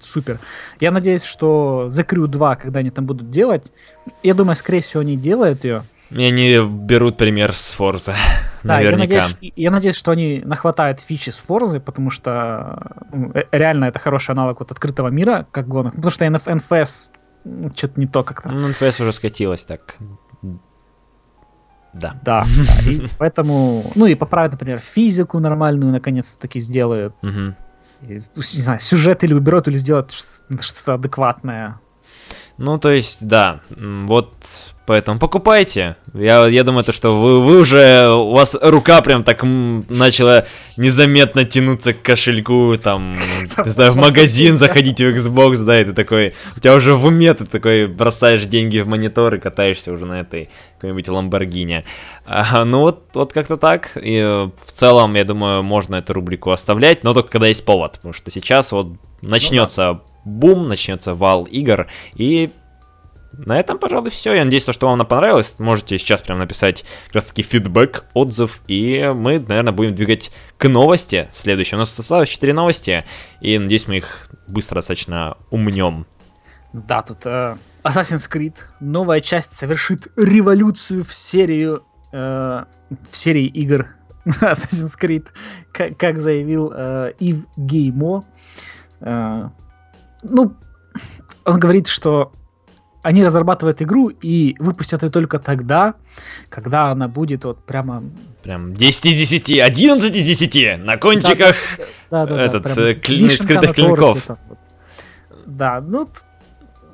супер. Я надеюсь, что The Crew 2, когда они там будут делать, я думаю, скорее всего, они делают ее. И они берут пример с Forza, [laughs] Да, я наверняка. надеюсь, и- я надеюсь, что они нахватают фичи с Форзы, потому что ну, э- реально это хороший аналог вот открытого мира, как гонок. Потому что NF NFS что-то не то как-то. Ну, NFS уже скатилась так. Да. Да, да, и поэтому, ну и поправят, например, физику нормальную наконец-таки сделают. Мгм. И, ну, не знаю, сюжет или уберут, или сделают что- что-то адекватное. Ну, то есть, да, вот поэтому покупайте. Я, я думаю, то, что вы, вы уже, у вас рука прям так начала незаметно тянуться к кошельку, там, не знаю, в магазин заходить в Xbox, да, и ты такой, у тебя уже в уме, ты такой бросаешь деньги в монитор и катаешься уже на этой какой-нибудь Ламборгини. А, ну, вот, вот как-то так. И э, в целом, я думаю, можно эту рубрику оставлять, но только когда есть повод, потому что сейчас вот начнется бум, начнется вал игр, и на этом, пожалуй, все. Я надеюсь, что вам она понравилась. Можете сейчас прям написать как раз таки фидбэк, отзыв, и мы, наверное, будем двигать к новости следующей. У нас осталось 4 новости, и надеюсь, мы их быстро достаточно умнем. Да, тут э, Assassin's Creed, новая часть совершит революцию в серию, э, в серии игр [laughs] Assassin's Creed, как, как заявил э, Ив Геймо. Э, ну, он говорит, что они разрабатывают игру и выпустят ее только тогда, когда она будет вот прямо Прям 10 из 10, 11 из 10 на кончиках Да, да, да, этот прям э, кли- вишенка скрытых на торте клинков. там вот. Да, ну,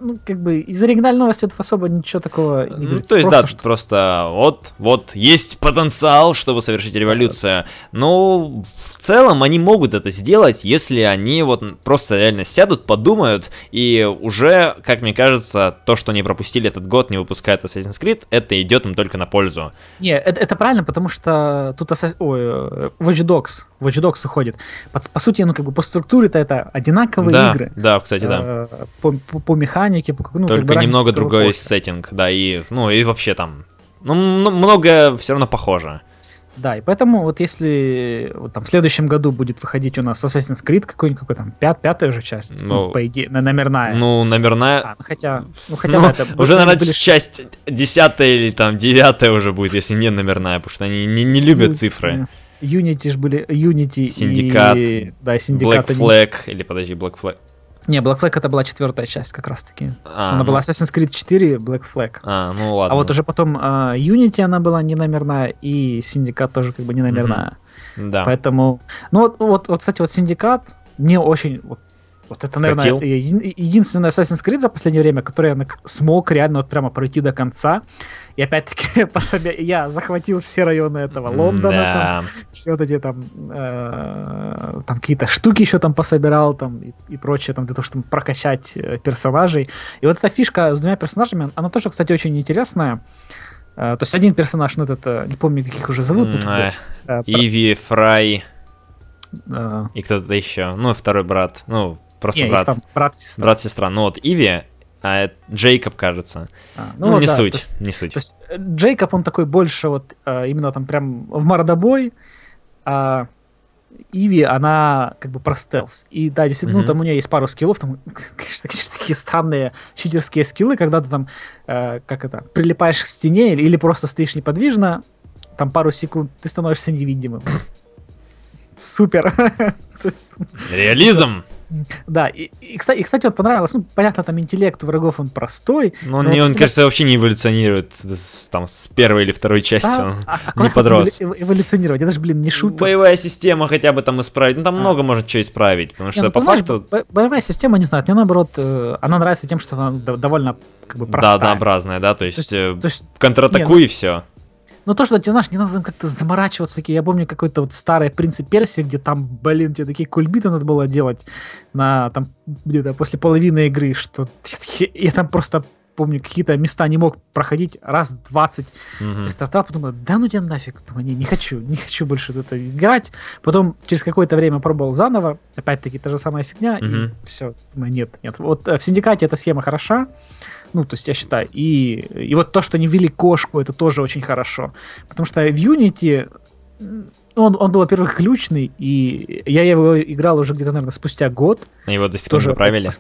ну, как бы из оригинальной новости тут особо ничего такого не Ну, говорится. то есть, Просто да, что- тут просто вот, вот есть потенциал, чтобы совершить революцию. Но в целом они могут это сделать, если они вот просто реально сядут, подумают, и уже, как мне кажется, то, что они пропустили этот год, не выпускает Assassin's Creed, это идет им только на пользу. Не, это, это правильно, потому что тут Assassin- ой, э, Watch Dogs, Watch Dogs уходит. По, по сути, ну, как бы по структуре-то это одинаковые да, игры. да, кстати, да. Э, По, по, по механике, по, ну, как Только бы разница немного другой больше. сеттинг, да, и, ну, и вообще там, ну, м- многое все равно похоже. Да, и поэтому вот если вот там в следующем году будет выходить у нас Assassin's Creed какой-нибудь, какой там, пят, пятая уже часть, ну, Ну, по идее, на- номерная. Ну, номерная, А, ну, хотя, ну, хотя Ну, бы это... уже, наверное, были часть десятая или там девятая уже будет, если не номерная, потому что они не, не любят Ю- цифры. Unity ж были, Unity Syndicate, и... Да, Black Syndicate. они- Flag, или подожди, Black Flag. Не, Black Flag это была четвертая часть как раз-таки. А, она ну, была Assassin's Creed 4, Black Flag. а, ну ладно. А вот уже потом а, Unity она была не номерная, и Syndicate тоже как бы не номерная. Да. Поэтому, ну вот, вот, вот, кстати, вот Syndicate мне очень, вот, вот это, наверное, Катил. еди- единственный Assassin's Creed за последнее время, который я смог реально вот прямо пройти до конца. И опять-таки [laughs] по себе я захватил все районы этого Лондона, там, Да. все вот эти там, э, там какие-то штуки еще там пособирал там и, и прочее там для того, чтобы прокачать э, персонажей. И вот эта фишка с двумя персонажами, она тоже, кстати, очень интересная. Э, то есть один персонаж, ну этот, э, не помню, каких уже зовут. Э, Иви, Фрай и кто-то еще. Ну, второй брат. Ну, просто брат. там брат и сестра. Брат-сестра. Ну вот Иви, а это Джейкоб, кажется. А, Ну, вот не да, суть, То есть, не суть. то есть, э, Джейкоб, он такой больше вот э, именно там прям в мордобой, а Иви, она как бы про стелс. И да, действительно, ну, Мгм. там у нее есть пару скиллов, там, [laughs] конечно, конечно, такие странные читерские скиллы, когда ты там, э, как это, прилипаешь к стене или, или просто стоишь неподвижно, там пару секунд ты становишься невидимым. [laughs] Супер. [laughs] Реализм! Да, и, и, кстати, и, кстати, вот понравилось, ну, понятно, там интеллект у врагов, он простой, Ну, он, Ну, не, он, вот- кажется, вообще не эволюционирует там с первой или второй части. Да, он а- а не подрос. эво- эволюционировать? Это же, блин, не шутка. Боевая система хотя бы там исправить. Ну, там А. много может что исправить. Потому что ну, по знаешь, факту бо- боевая система, не знаю, мне наоборот, э, она нравится тем, что она довольно как бы да, простая. однообразная, да, то есть, есть- э, То есть, контратакуй и все. Ну то, что ты знаешь, не надо там как-то заморачиваться. Я помню какой-то вот старый принцип Персии, где там, блин, тебе такие кульбиты надо было делать на там где-то после половины игры, что я там просто помню, какие-то места не мог проходить раз 20 Мгм. И стартап подумал, да ну тебя нафиг, думаю, не, не хочу, не хочу больше это играть. Потом через какое-то время пробовал заново, опять-таки та же самая фигня, Мгм. и все, думаю, нет, нет. Вот э, в Синдикате эта схема хороша, ну, то есть я считаю, и, и вот то, что они ввели кошку, это тоже очень хорошо. Потому что в Unity он, он был, во-первых, ключный, и я его играл уже где-то, наверное, спустя год. Его до сих пор правили.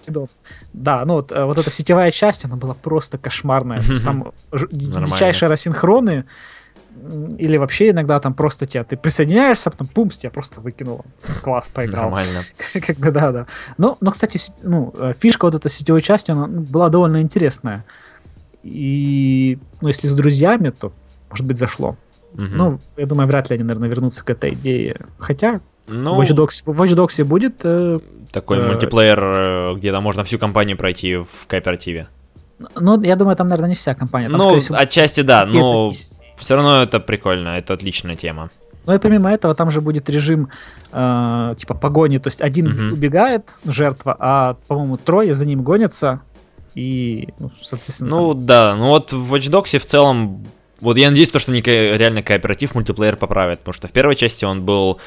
Да, ну вот, э, вот эта сетевая часть, она была просто кошмарная. То есть там дичайшие рассинхроны, или вообще иногда там просто тебя, ты присоединяешься, потом пумс, тебя просто выкинуло. Класс, поиграл. Нормально. [laughs] Как бы, да, да. Но, но, кстати, ну, э, фишка вот этой сетевой части, она ну, была довольно интересная. И, ну, если с друзьями, то, может быть, зашло. Мгм. Ну, я думаю, вряд ли они, наверное, вернутся к этой идее. Хотя Ну, в Watch Dogs, в Watch Dogs будет э, такой э, мультиплеер, э, где там можно всю компанию пройти в кооперативе. Ну, я думаю, там, наверное, не вся компания. Там, Ну, всего, отчасти да, но из- все равно это прикольно, это отличная тема. Ну и помимо этого, там же будет режим э, типа погони. То есть один Мгм. убегает, жертва, а, по-моему, трое за ним гонятся. И, ну, соответственно... Ну да, ну вот в Watch Dogs в целом, вот я надеюсь, то, что они реально кооператив мультиплеер поправят, потому что в первой части он был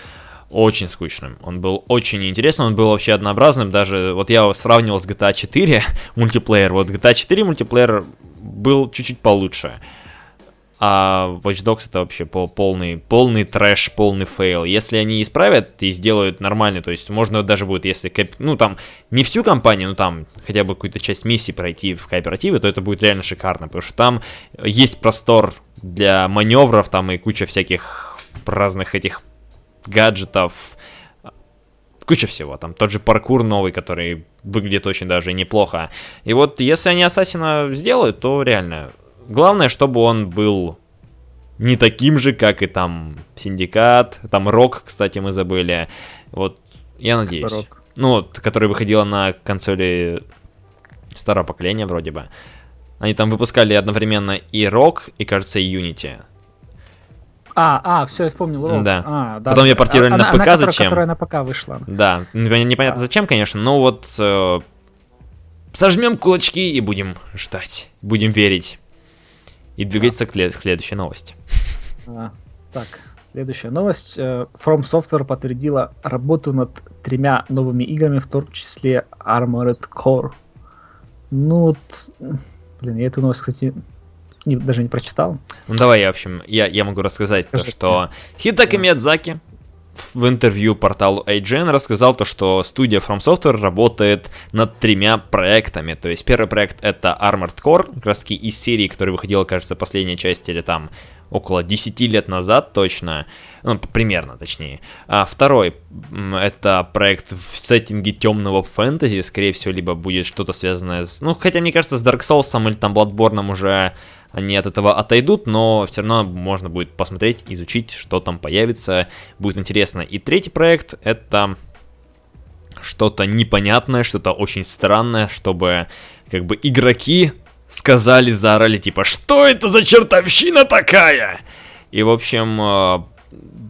очень скучным, он был очень неинтересным, он был вообще однообразным, даже вот я его сравнивал с GTA 4 [laughs] мультиплеер, вот GTA 4 мультиплеер был чуть-чуть получше, а Watch Dogs это вообще пол- полный, полный трэш, полный fail. Если они исправят и сделают нормально, то есть можно даже будет, если, ну там, не всю кампанию, но там хотя бы какую-то часть миссии пройти в кооперативе, то это будет реально шикарно, потому что там есть простор для маневров, там и куча всяких разных этих гаджетов, куча всего, там тот же паркур новый, который выглядит очень даже неплохо. И вот если они Ассасина сделают, то реально, главное, чтобы он был не таким же, как и там Синдикат, там Rogue, кстати, мы забыли. Вот, я надеюсь. Rogue. Ну, вот, которая выходила на консоли старого поколения вроде бы. Они там выпускали одновременно и Rogue, и, кажется, и Unity. А, а, все, я вспомнил. Rogue. Да. А, да. Потом я портировали она, на ПК, она, зачем? Которая на ПК вышла. Да, непонятно а. зачем, конечно, но вот э, сожмем кулачки и будем ждать, будем верить. И двигаться да. к, к следующей новости. А, так, следующая новость. Э, From Software подтвердила работу над тремя новыми играми, в том числе Armored Core. Ну вот, блин, я эту новость, кстати, не, даже не прочитал. Ну давай, я, в общем, я, я могу рассказать Скажи, то, что Хитака да. Миядзаки в интервью порталу IGN рассказал то, что студия From Software работает над тремя проектами. То есть первый проект это Armored Core, как раз из серии, которая выходила, кажется, последняя часть или там около 10 лет назад точно, ну, примерно точнее. А второй это проект в сеттинге темного фэнтези, скорее всего, либо будет что-то связанное с, ну, хотя мне кажется, с Dark Souls или там Bloodborne уже они от этого отойдут, но все равно можно будет посмотреть, изучить, что там появится, будет интересно. И третий проект это что-то непонятное, что-то очень странное, чтобы как бы игроки сказали, заорали, типа, что это за чертовщина такая? И, в общем, э,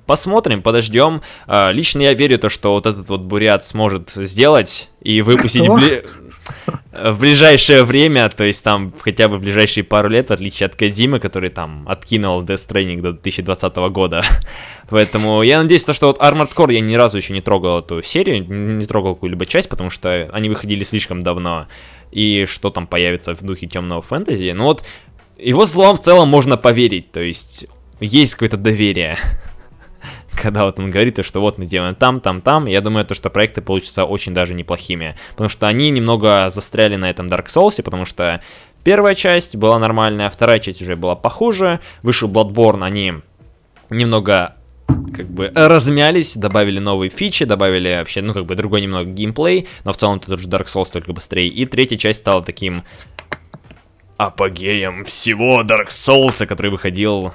посмотрим, подождем. Э, лично я верю то, что вот этот вот бурят сможет сделать и выпустить бли... в ближайшее время, то есть там хотя бы в ближайшие пару лет, в отличие от Кадзимы, который там откинул Death Stranding до 2020 года. [laughs] Поэтому я надеюсь, то, что вот Armored Core я ни разу еще не трогал эту серию, не трогал какую-либо часть, потому что они выходили слишком давно. И что там появится в духе темного фэнтези. Ну вот, его словам в целом можно поверить, то есть есть какое-то доверие [laughs] когда вот он говорит, что вот мы делаем там, там, там, я думаю, то, что проекты получатся очень даже неплохими, потому что они немного застряли на этом Dark Souls, потому что первая часть была нормальная, вторая часть уже была похуже, вышел Bloodborne, они немного как бы размялись, добавили новые фичи, добавили вообще, ну, как бы другой немного геймплей, но в целом это тот Dark Souls, только быстрее. И третья часть стала таким апогеем всего Dark Souls, который выходил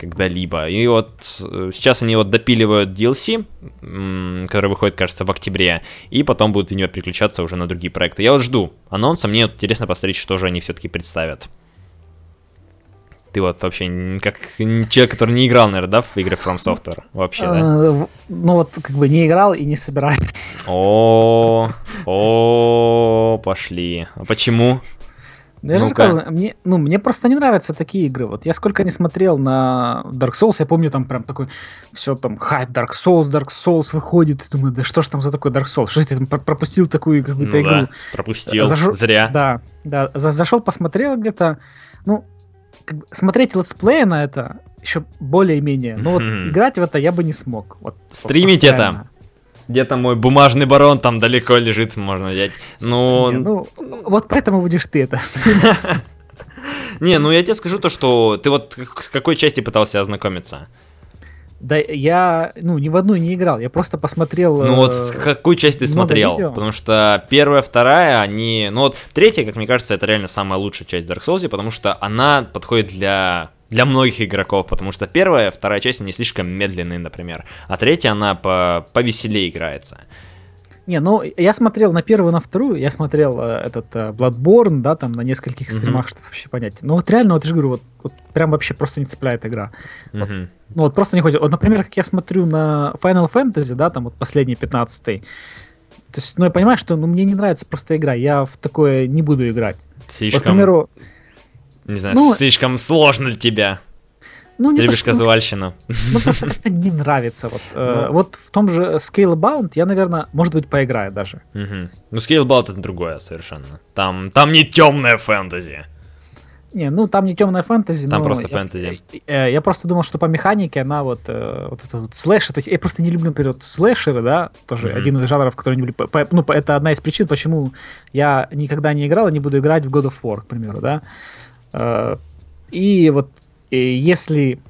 когда-либо. И вот э, сейчас они вот допиливают DLC, который выходит, кажется, в октябре, и потом будут в него переключаться уже на другие проекты. Я вот жду анонса, мне вот интересно посмотреть, что же они все-таки представят. Ты вот вообще как человек, который не играл, наверное, да, в игры From Software вообще, да? Э, ну вот как бы не играл и не собираюсь. О, о, пошли. А почему? Ну, я же сказал, мне, ну, мне просто не нравятся такие игры. Вот я сколько не смотрел на Dark Souls, я помню там прям такой, все там, хайп Dark Souls, Dark Souls выходит, и думаю, да что ж там за такой Dark Souls? Что ты там пропустил такую какую-то ну, игру? Да, пропустил, Зашел, зря. Да, да, за, зашел, посмотрел где-то, ну, как бы, смотреть летсплея на это еще более-менее, но вот играть в это я бы не смог. Вот, Стримить это? Где-то мой бумажный барон там далеко лежит, можно взять. Ну, не, ну вот поэтому будешь ты это. [laughs] Не, ну я тебе скажу то, что ты вот с какой части пытался ознакомиться? Да я, ну, ни в одну не играл, я просто посмотрел... Ну вот э, какую часть ты смотрел? Видео. Потому что первая, вторая, они... Ну вот третья, как мне кажется, это реально самая лучшая часть Dark Souls, потому что она подходит для для многих игроков, потому что первая, вторая часть, они слишком медленные, например, а третья, она по повеселее играется. Не, ну, я смотрел на первую, на вторую, я смотрел э, этот э, Bloodborne, да, там на нескольких mm-hmm. стримах, чтобы вообще понять. Ну, вот реально, вот я же говорю, вот, вот прям вообще просто не цепляет игра. Mm-hmm. Вот, ну, вот просто не ходит. Вот, например, как я смотрю на Final Fantasy, да, там вот последний 15-й, то есть, ну, я понимаю, что ну, мне не нравится просто игра, я в такое не буду играть. Слишком... Вот, к примеру, не знаю, ну, слишком сложно для тебя. Ну, не Ты любишь то, казуальщину. Ну, просто это не нравится. Вот, э, ну. вот в том же Scalebound я, наверное, может быть, поиграю даже. Угу. Ну, Scalebound это другое совершенно. Там, там не темная фэнтези. Не, ну там не темная фэнтези. Там просто я, фэнтези. Я, я, я просто думал, что по механике она вот, э, вот это вот слэшер. То есть я просто не люблю, например, вот слэшеры, да, тоже mm-hmm. один из жанров, который не люблю. По, ну, это одна из причин, почему я никогда не играл и не буду играть в God of War, к примеру, да. Э, и вот если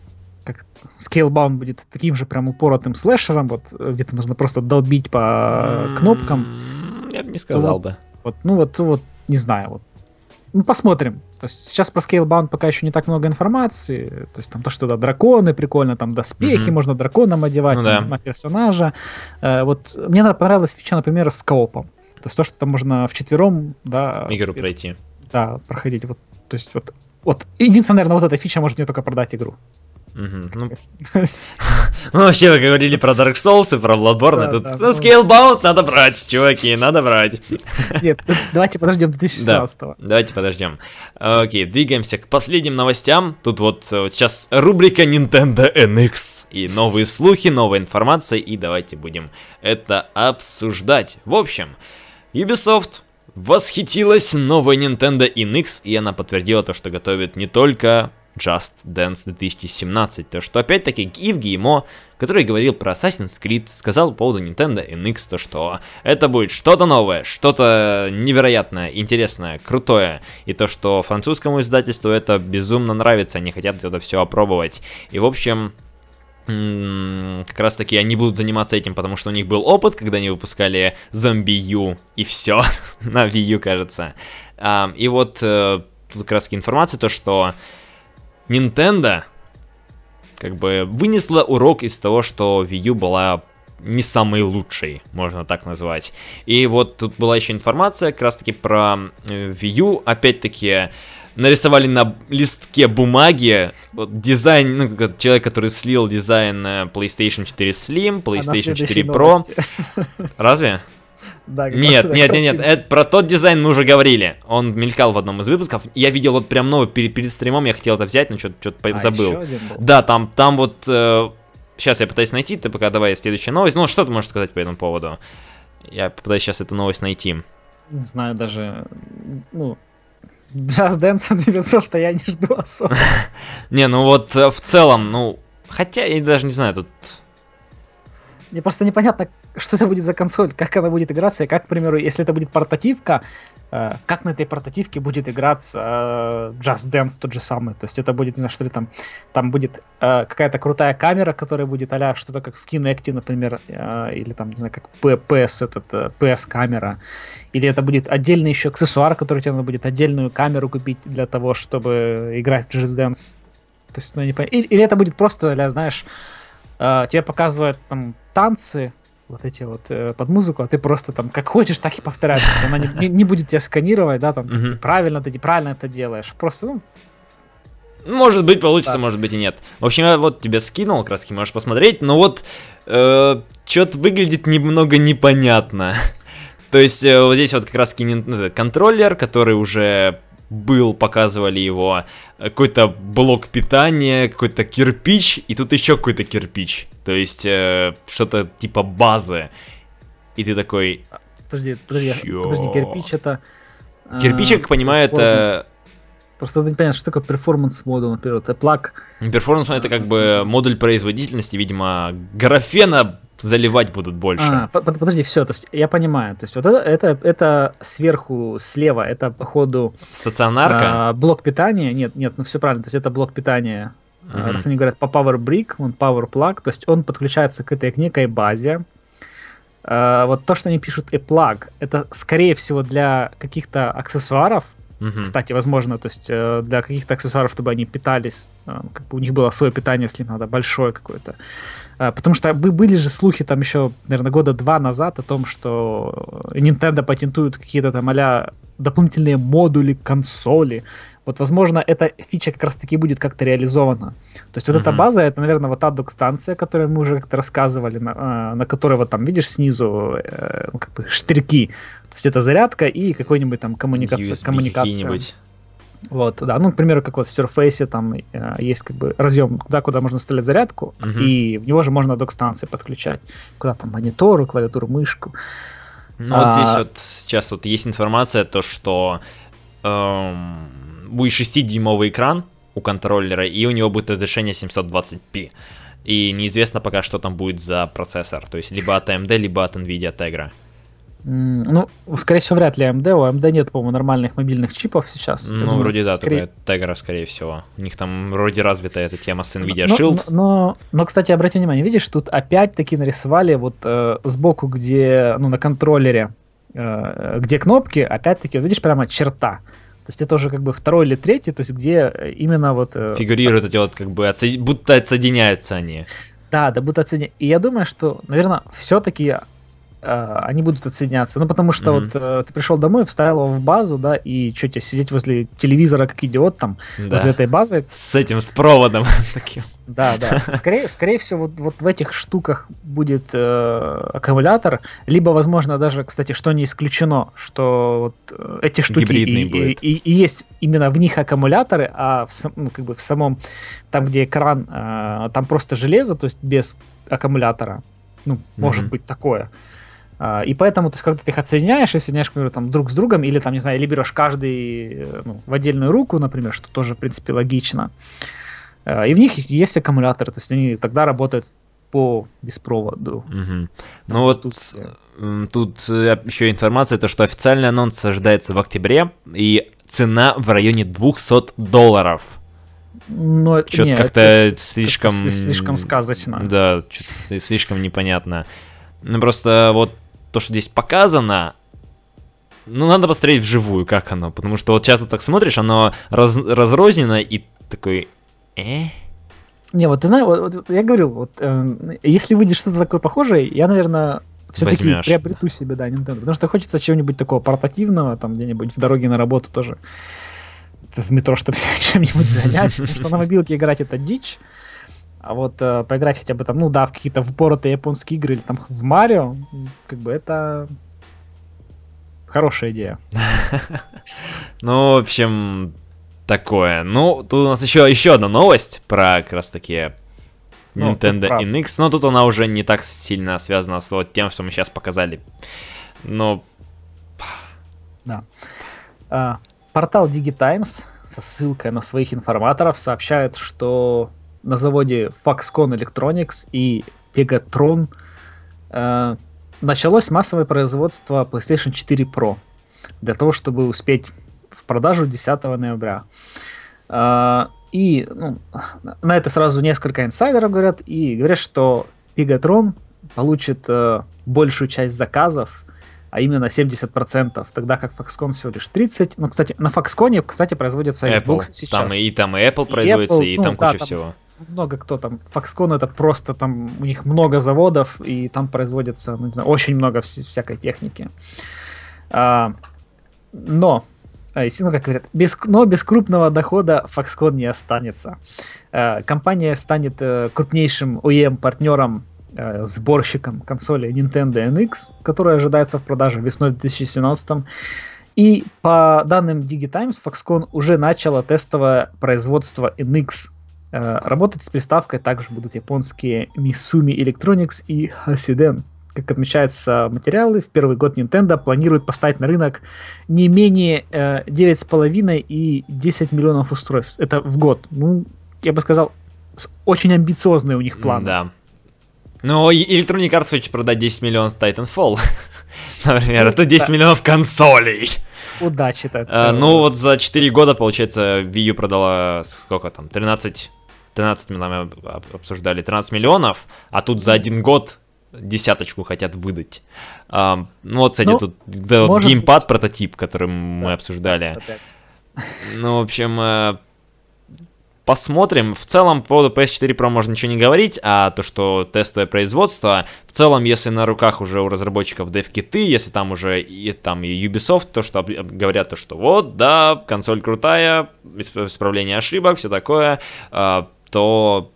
как Scalebound будет таким же прям упоротым слэшером, вот где-то нужно просто долбить по кнопкам. Я бы не сказал вот, бы. Вот, ну вот, вот, не знаю, вот. Ну, посмотрим. То есть сейчас про Scalebound пока еще не так много информации. То есть там то, что да, драконы прикольно, там доспехи, mm-hmm. можно драконом одевать ну, да. на персонажа. Э, вот мне понравилась фича, например, с коопом. То есть то, что там можно в четвером, да... Игру пройти. Да, проходить. Вот, то есть вот, вот единственное, наверное, вот эта фича может мне только продать игру. Угу. Ну, [laughs] ну, вообще, вы говорили про Dark Souls и про Bloodborne. Да, тут да, ну, Scalebound надо брать, чуваки, надо брать. [laughs] Нет, давайте подождем 2016 да, давайте подождем. Окей, двигаемся к последним новостям. Тут вот, вот сейчас рубрика Nintendo NX. И новые слухи, новая информация. И давайте будем это обсуждать. В общем, Ubisoft восхитилась новой Nintendo NX, и она подтвердила то, что готовит не только Just Dance 2017. То, что опять-таки Ив Геймо, который говорил про Assassin's Creed, сказал по поводу Nintendo NX, то, что это будет что-то новое, что-то невероятное, интересное, крутое. И то, что французскому издательству это безумно нравится, они хотят это все опробовать. И, в общем, как раз таки они будут заниматься этим, потому что у них был опыт, когда они выпускали Zombie U и все [laughs] на Wii U, кажется. И вот э, тут как раз таки информация, то что Nintendo как бы вынесла урок из того, что Wii U была не самой лучшей, можно так назвать. И вот тут была еще информация как раз таки про э, Wii U, опять-таки нарисовали на листке бумаги вот, дизайн, ну, как человек, который слил дизайн э, PlayStation 4 Slim, PlayStation 4 Pro. [laughs] Разве? Да, нет, нет, нет, нет, это про тот дизайн мы уже говорили. Он мелькал в одном из выпусков. Я видел вот прям новый перед, перед стримом, я хотел это взять, но что-то а, забыл. Да, там, там вот. Э, сейчас я пытаюсь найти, ты пока давай следующая новость. Ну, что ты можешь сказать по этому поводу? Я пытаюсь сейчас эту новость найти. Не знаю, даже. Ну, Dance [laughs] от Ubisoft я не жду особо. [laughs] не, ну вот э, в целом, ну. Хотя я даже не знаю, тут мне просто непонятно, что это будет за консоль, как она будет играться, и как, к примеру, если это будет портативка, э, как на этой портативке будет играться э, Just Dance тот же самый. То есть это будет, не знаю, что ли там, там будет э, какая-то крутая камера, которая будет а что-то как в Kinect, например, э, или там, не знаю, как PS, этот, э, PS-камера. Или это будет отдельный еще аксессуар, который тебе надо будет отдельную камеру купить для того, чтобы играть в Just Dance. То есть, ну, не понятно. Или, или это будет просто, для, знаешь, э, тебе показывают там танцы, вот эти вот э, под музыку, а ты просто там как хочешь, так и повторяешь. Она не, не, не будет тебя сканировать, да, там ты правильно, ты неправильно это делаешь. Просто, ну, может быть, получится, да. может быть и нет. В общем, я вот тебе скинул, раз можешь посмотреть, но вот э, что-то выглядит немного непонятно. [laughs] То есть э, вот здесь вот как раз ну, контроллер, который уже был, показывали его, какой-то блок питания, какой-то кирпич, и тут еще какой-то кирпич. То есть э, что-то типа базы. И ты такой... Подожди, подожди, Чё? подожди, кирпич это... Кирпич, я как понимаю, это... Просто не понятно, что такое перформанс модуль, например, это плаг. Перформанс это как бы модуль производительности, видимо, графена заливать будут больше. А, подожди, все, то есть я понимаю, то есть вот это, это, это сверху слева, это походу стационарка, а, блок питания, нет, нет, ну все правильно, то есть это блок питания, mm-hmm. раз они говорят по Power Brick, он Power Plug, то есть он подключается к этой к некой базе. А, вот то, что они пишут и plug, это скорее всего для каких-то аксессуаров, Mm-hmm. Кстати, возможно, то есть э, для каких-то аксессуаров, чтобы они питались, э, как бы у них было свое питание, если надо, большое какое-то. А, потому что были же слухи там еще, наверное, года два назад о том, что Nintendo патентуют какие-то там а дополнительные модули консоли. Вот, возможно, эта фича как раз-таки будет как-то реализована. То есть вот mm-hmm. эта база, это, наверное, вот та док-станция, которую мы уже как-то рассказывали, на, а, на которой вот там, видишь, снизу э, ну, как бы штырьки. То есть это зарядка и какой-нибудь там коммуникация. коммуникация. Вот, да. Ну, к примеру, как вот в Surface там э, есть как бы разъем, куда, куда можно вставлять зарядку, угу. и в него же можно док-станции подключать. Куда там монитору, клавиатуру, мышку. Ну, а... вот здесь вот сейчас вот есть информация, то, что эм, будет 6-дюймовый экран у контроллера, и у него будет разрешение 720p. И неизвестно пока, что там будет за процессор. То есть либо от AMD, либо от NVIDIA Tegra. Ну, скорее всего, вряд ли AMD. У AMD нет, по-моему, нормальных мобильных чипов сейчас. Ну, думаю, вроде да, скорее... только Tegra, скорее всего. У них там вроде развита эта тема с NVIDIA но, Shield. Но, но, но, кстати, обрати внимание, видишь, тут опять-таки нарисовали вот э, сбоку, где, ну, на контроллере, э, где кнопки, опять-таки, вот видишь, прямо черта. То есть это уже как бы второй или третий, то есть где э, именно вот... Э, Фигурируют эти вот как бы, отсо... будто отсоединяются они. Да, да, будут отсоединяться. И я думаю, что, наверное, все-таки они будут отсоединяться. Ну, потому что mm-hmm. вот э, ты пришел домой, вставил его в базу, да, и что тебе сидеть возле телевизора, как идиот там, да. возле этой базы. С этим, с проводом [laughs] таким. Да, да. Скорее, скорее всего, вот, вот в этих штуках будет э, аккумулятор, либо, возможно, даже, кстати, что не исключено, что вот э, эти штуки и, и, и, и есть именно в них аккумуляторы, а в, ну, как бы в самом, там, где экран, э, там просто железо, то есть без аккумулятора. Ну, mm-hmm. может быть такое. А, и поэтому, то есть, когда ты их отсоединяешь, и соединяешь, например, там, друг с другом, или там, не знаю, или берешь каждый э, ну, в отдельную руку, например, что тоже, в принципе, логично. А, и в них есть аккумуляторы, то есть они тогда работают по беспроводу. Угу. Ну вот тут, тут э, еще информация, то что официальный анонс ожидается в октябре, и цена в районе 200 долларов. Ну, что-то как-то слишком... Слишком сказочно. Да, что-то слишком непонятно. Ну просто вот то, что здесь показано, ну, надо посмотреть вживую, как оно. Потому что вот сейчас вот так смотришь, оно раз, разрознено и такой... Э? Не, вот ты знаешь, вот, вот я говорил, вот э, если выйдет что-то такое похожее, я, наверное, все-таки приобрету себе, да, Nintendo. Потому что хочется чего-нибудь такого портативного, там где-нибудь в дороге на работу тоже в метро, чтобы себя [laughs] чем-нибудь занять. Потому что на мобилке играть это дичь. А вот э, поиграть хотя бы там, ну да, в какие-то впоротые японские игры или там в Марио, как бы это хорошая идея. [laughs] Ну, в общем, такое. Ну, тут у нас еще, еще одна новость про как раз таки ну, Nintendo NX, но тут она уже не так сильно связана с вот тем, что мы сейчас показали. Но... Да. А, портал DigiTimes со ссылкой на своих информаторов сообщает, что на заводе Foxconn Electronics и Pegatron э, началось массовое производство PlayStation 4 Pro для того, чтобы успеть в продажу 10 ноября. Э, и ну, на это сразу несколько инсайдеров говорят, и говорят, что Pegatron получит э, большую часть заказов, а именно 70%, тогда как Foxconn всего лишь 30%. Ну, кстати, на Foxconn, кстати, производится Xbox Apple. сейчас. Там и, там и Apple производится, и, Apple, и там ну, куча да, всего. Много кто там. Foxconn это просто там, у них много заводов, и там производится, ну, не знаю, очень много вс- всякой техники. А, но, а, ну, как говорят, без, но без крупного дохода Foxconn не останется. А, компания станет а, крупнейшим OEM-партнером а, сборщиком консоли Nintendo NX, которая ожидается в продаже весной 2017 и по данным DigiTimes, Foxconn уже начало тестовое производство NX Э, работать с приставкой также будут японские Misumi Electronics и Hasiden. Как отмечаются материалы, в первый год Nintendo планирует поставить на рынок не менее э, 9,5 и 10 миллионов устройств. Это в год. Ну, я бы сказал, очень амбициозные у них планы. Да. Ну, Electronic Arts хочет продать 10 миллионов Titanfall. [laughs] Например, это 10 миллионов консолей. Удачи так. А, ну, вот за 4 года, получается, Wii U продала сколько там? 13 13 мы обсуждали, 13 миллионов, а тут за один год десяточку хотят выдать. А, ну вот, кстати, ну, тут да, вот геймпад прототип, который да. мы обсуждали. Опять. Ну, в общем, э, посмотрим. В целом, по поводу PS4 Pro можно ничего не говорить, а то, что тестовое производство, в целом, если на руках уже у разработчиков дев-киты, если там уже и там и Ubisoft, то, что говорят, то, что вот, да, консоль крутая, исправление ошибок, все такое, а, то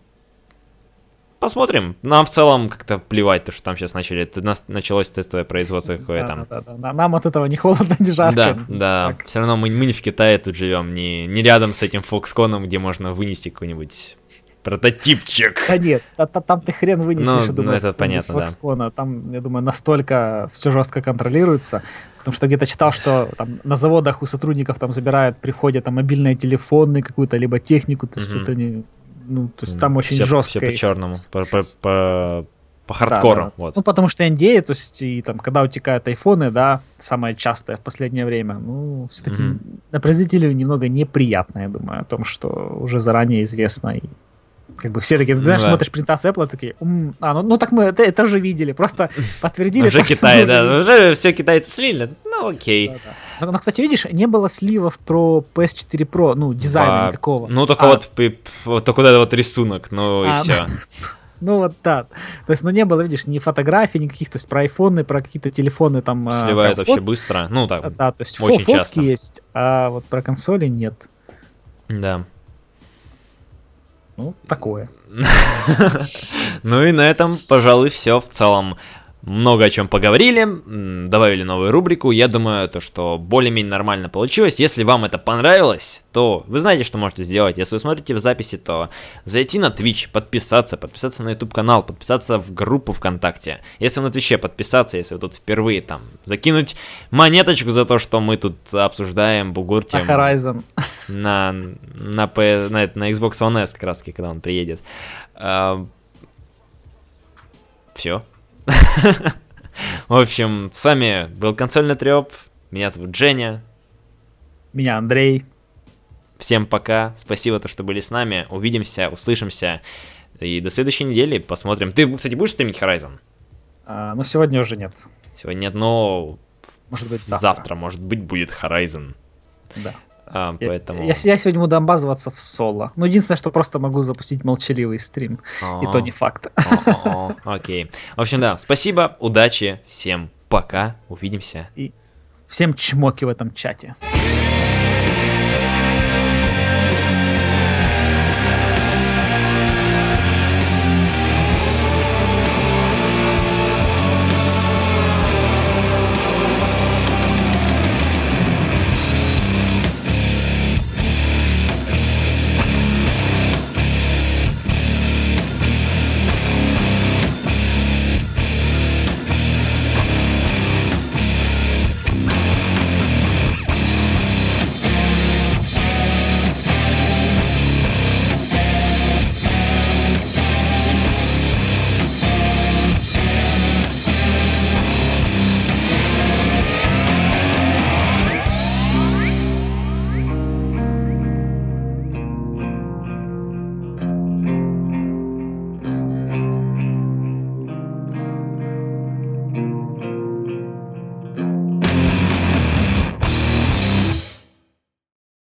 посмотрим. Нам в целом как-то плевать, то, что там сейчас начали, началось тестовое производство какое да, там. Да, да, да. Нам от этого не холодно, не жарко. Да, да. Так. Все равно мы, мы не в Китае тут живем, не, не рядом с этим Foxconn, где можно вынести какой-нибудь прототипчик. Да нет, а, там ты хрен вынесешь, ну, я думаю, ну, это понятно, Foxconn. Да. Там, я думаю, настолько все жестко контролируется. Потому что где-то читал, что там на заводах у сотрудников там забирают, приходят там мобильные телефоны, какую-то либо технику, то есть mm-hmm. тут они ну, то есть там очень все, жестко. Все по-черному, по, по, по, по хардкору. Да, да. Вот. Ну, потому что NDA, то есть, и там, когда утекают айфоны, да, самое частое в последнее время, ну, все-таки mm-hmm. на производителю немного неприятно, я думаю, о том, что уже заранее известно и как бы все такие, ты знаешь, да. смотришь презентацию Apple, такие, М, а, ну, ну так мы это, это уже видели, просто [laughs] подтвердили. Уже [laughs] Китай, да, уже все китайцы слили, ну Ну, окей. Да-да. Но, но, кстати, видишь, не было сливов про PS4 Pro, ну, дизайна Ба- никакого. Ну, только А, вот, вот только вот рисунок, ну и А, все. [laughs] Ну вот да. То есть, ну не было, видишь, ни фотографий никаких, то есть про айфоны, про какие-то телефоны там. а, Сливают вообще фот- быстро. Ну, так, Да, то есть фо- очень фотки часто. есть, а вот про консоли нет. да. Ну, такое. [laughs] Ну и на этом, пожалуй, все в целом. Много о чем поговорили, добавили новую рубрику. Я думаю, то, что более-менее нормально получилось. Если вам это понравилось, то вы знаете, что можете сделать. Если вы смотрите в записи, то зайти на Twitch, подписаться, подписаться на YouTube канал, подписаться в группу ВКонтакте. Если вы на Твиче подписаться, если вы тут впервые там, закинуть монеточку за то, что мы тут обсуждаем А бугуртим Horizon. на, на, P- на, на Xbox One S, как раз таки, когда он приедет. все. В общем, с вами был консольный треп. Меня зовут Женя. Меня Андрей. Всем пока. Спасибо, то, что были с нами. Увидимся, услышимся. И до следующей недели посмотрим. Ты, кстати, будешь стримить Horizon? А, но сегодня уже нет. Сегодня нет, но Может быть, завтра, завтра. может быть, будет Horizon. Да. А, Я- поэтому... Я, я сегодня буду обмазываться в соло. Ну, единственное, что просто могу запустить молчаливый стрим. И то не факт. О-о-о, Окей. В общем, да, спасибо, удачи, всем пока, увидимся. Всем чмоки в этом чате.